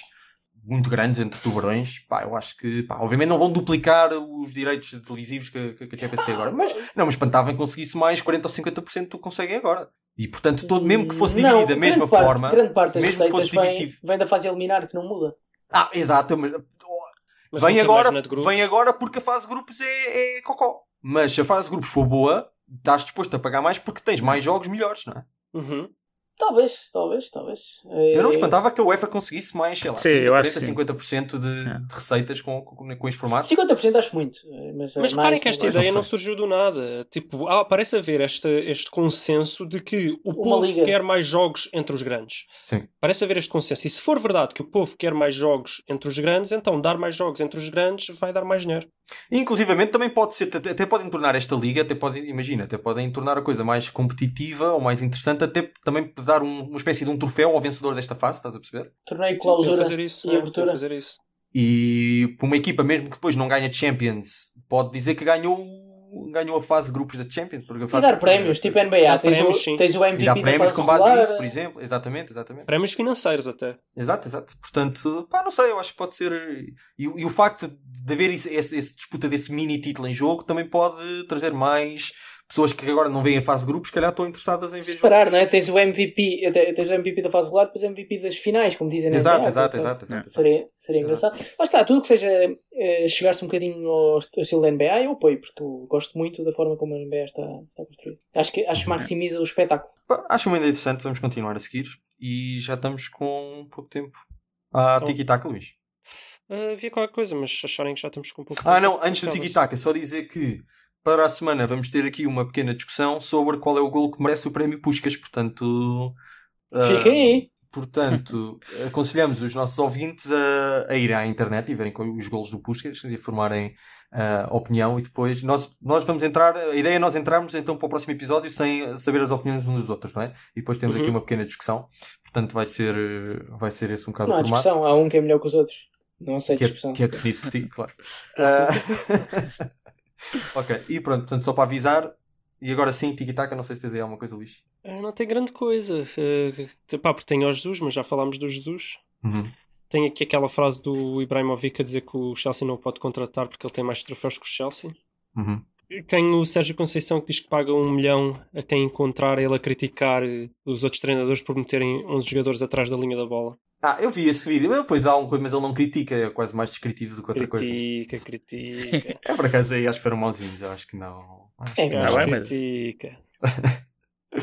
muito grandes, entre tubarões, pá, eu acho que, pá, obviamente não vão duplicar os direitos televisivos que, que, que a Champions tem agora, mas não me espantava em conseguisse mais 40 ou 50% do que conseguem agora. E portanto, todo, mesmo que fosse dividido da mesma parte- forma, grande parte das mesmo que fosse vem, dividido. vem da fase eliminar, que não muda. Ah, exato, mas, Mas vem agora, vem agora porque a fase de grupos é, é cocó. Mas se a fase de grupos for boa, estás disposto a pagar mais porque tens mais jogos melhores, não é? Uhum. Talvez, talvez, talvez. Eu não me Eh, espantava que a UEFA conseguisse mais, sei lá, Sim, eu 30, acho que sim. 50% de, É. de receitas com, com, com este formato. 50% acho muito. eh, Mas, Mas eh, reparem que esta não ideia não não surgiu do nada. Tipo, ah, parece haver este, este consenso de que o Uma povo liga. quer mais jogos entre os grandes. Sim. Parece haver este consenso. E se for verdade que o povo quer mais jogos entre os grandes, então dar mais jogos entre os grandes vai dar mais dinheiro. Inclusivamente também pode ser, até, até podem tornar esta liga, até podem, imagina, até podem tornar a coisa mais competitiva ou mais interessante, até também dar um- uma espécie de um troféu ao vencedor desta fase, estás a perceber? Torneio Podiam clausura fazer isso. e é, abertura. fazer isso. E para uma equipa, mesmo que depois não ganha Champions, pode dizer que ganhou, ganhou a fase de grupos da Champions. Porque a E dar prémios, tipo NBA. Dar Tens, prémios, o, tens o E MVP dá da prémios com base regular, nisso, por exemplo. Exatamente, exatamente. Prémios financeiros até. Exato, exato. Portanto, pá, não sei, eu acho que pode ser. E, o- e o facto de haver esse, esse- esse disputa desse mini título em jogo também pode trazer mais pessoas que agora não veem a fase de grupos, se calhar estão interessadas em ver. Separar, não é? Tens o MVP, tens o MVP da fase regular, depois o MVP das finais, como dizem na Exato, exato, portanto, exato, exato. exato. Seria, seria engraçado. Lá está, tudo que seja eh, chegar-se um bocadinho ao, ao estilo da NBA, eu apoio, porque eu gosto muito da forma como a NBA está, está construída. Acho que, acho que maximiza o espetáculo. Acho uma ideia interessante, vamos continuar a seguir. E já estamos com pouco tempo. Ah, Então- tiki-taka, Luís. Ah, havia qualquer coisa, mas acharem que já estamos com um pouco Ah, de- não, antes do Elas. tiki-taka, só dizer que para a semana vamos ter aqui uma pequena discussão sobre qual é o gol que merece o prémio Puscas, portanto. ah, Fiquem aí. Portanto, [laughs] aconselhamos os nossos ouvintes a, a irem à internet e verem os golos do Puskas e formarem a opinião e depois nós, nós vamos entrar, a ideia é nós entrarmos então para o próximo episódio sem saber as opiniões uns dos outros, não é? E depois temos aqui Uhum. uma pequena discussão, portanto vai ser, vai ser esse um bocado Não há o formato. discussão, há um que é melhor que os outros. Não aceito Que é, discussão. que é definido por ti, claro. [laughs] Ah, [laughs] ok, e pronto, portanto, só para avisar, e agora sim, tiki-taka, não sei se tens aí alguma coisa, Luís. Ah, não tem grande coisa. Ah, pá, porque tem o Jesus, mas já falámos do Jesus. Uhum. Tem aqui aquela frase do Ibrahimovic a dizer que o Chelsea não o pode contratar porque ele tem mais troféus que o Chelsea. Uhum. Tem o Sérgio Conceição que diz que paga um milhão a quem encontrar ele a criticar eh, os outros treinadores por meterem 11 jogadores atrás da linha da bola. Ah, eu vi esse vídeo, mas depois há uma coisa, mas ele não critica, é quase mais descritivo do que outra coisa. Critica, critica. [laughs] É por acaso aí acho que foram mauzinhos, eu acho que não. Acho É, que tá não. bem, mas- critica.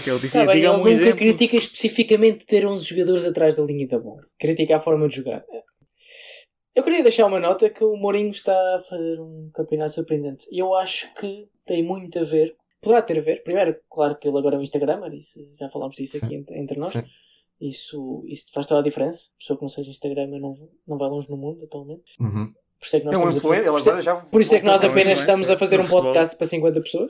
Que ele Tá dizia, bem, diga ele um nunca exemplo. critica especificamente ter 11 jogadores atrás da linha da bola. Critica a forma de jogar. Eu queria deixar uma nota que o Mourinho está a fazer um campeonato surpreendente. E eu acho que tem muito a ver. Poderá ter a ver. Primeiro, claro que ele agora é um Instagramer, isso, já falámos disso Sim. aqui entre, entre nós. Sim. Isso, isso faz toda a diferença. Pessoa que não seja Instagramer não, não vai longe no mundo atualmente. Uhum. Por isso é que nós É um a por isso é- agora já. por isso é que nós apenas estamos a fazer um podcast para 50 pessoas.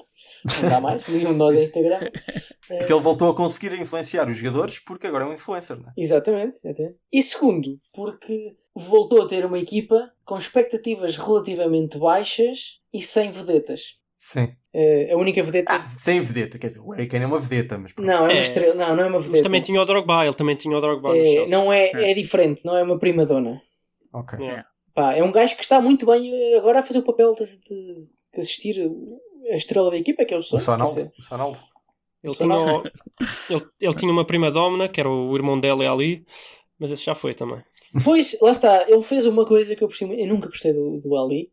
Não dá mais. Nenhum de nós é Instagram. [laughs] Porque ele voltou a conseguir influenciar os jogadores porque agora é um influencer, não é? Exatamente, exatamente. E segundo, porque voltou a ter uma equipa com expectativas relativamente baixas e sem vedetas. Sim. Eh, a única vedeta. Ah, sem vedeta, quer dizer, o Harry Kane é uma vedeta, mas pronto. não, é uma É, estrela. Não, não é uma Mas vedeta. também tinha o Drogba, ele também tinha o Drogba É, não é, é diferente, não é uma prima dona. Ok. Yeah. Pá, é um gajo que está muito bem eh, agora a fazer o papel de, de- de assistir a estrela da equipa, que é o O sonho. Sonaldo. O Sonaldo. Ele, Só tinha o- ele, ele tinha uma prima domina, que era o irmão dela e ali, mas esse já foi também. Pois, lá está, ele fez uma coisa que eu percebi, eu nunca gostei do, do Ali.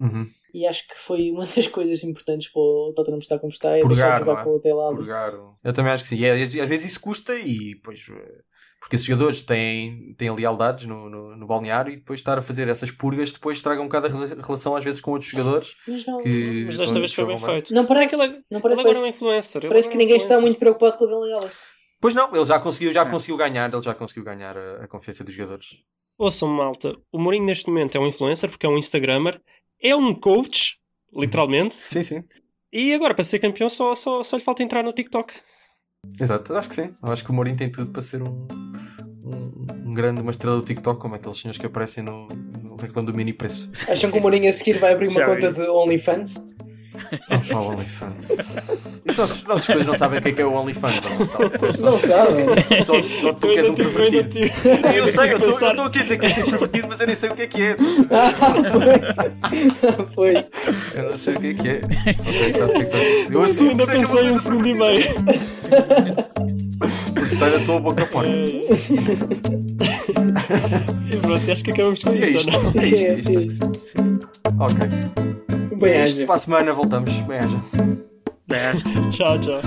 Uhum. E acho que foi uma das coisas importantes para o Tottenham estar como está, é Purgar, jogar é? com o Alli. Purgar. Eu também acho que sim. E, é- às vezes isso custa e depois. Porque esses jogadores têm, têm lealdades no, no, no balneário e depois estar a fazer essas purgas depois estraga um bocado a rela- relação às vezes com outros jogadores Mas não, que. Mas desta vez foi bem feito. não parece, Mas ele, não ele parece, agora é um influencer. parece que é ninguém está muito preocupado com Dele Alli. Pois não, ele já conseguiu, já É. conseguiu ganhar, ele já conseguiu ganhar a, a confiança dos jogadores. Ouçam, malta, o Mourinho neste momento é um influencer porque é um Instagrammer, é um coach, literalmente, Sim, sim. e agora para ser campeão só, só, só lhe falta entrar no TikTok. Exato, acho que sim. Eu acho que o Mourinho tem tudo para ser um, um, um grande, uma estrela do TikTok, como aqueles senhores que aparecem no, no reclame do mini preço. Acham que o Mourinho a seguir vai abrir uma Já conta isso. de OnlyFans? Oh, OnlyFans. Os nossos, nossos coisas não sabem o que é, que é o OnlyFans. Não, sabem? Não sabem. Só, só tu que és um pervertido. Eu sei, eu estou eu estou aqui a dizer que és um pervertido, mas eu nem sei o que é que é. Foi. [laughs] Eu não sei o que é que é. Só o é. Eu Eu assumo ainda pensei um segundo e meio. Porque sai da tua boca fora. E pronto, acho que acabamos com É isto, isto. ou não? É É, isto, é isto. Ok. Bem, É isto. haja. Para a semana voltamos. Bem, haja. Dez. Tchau, tchau.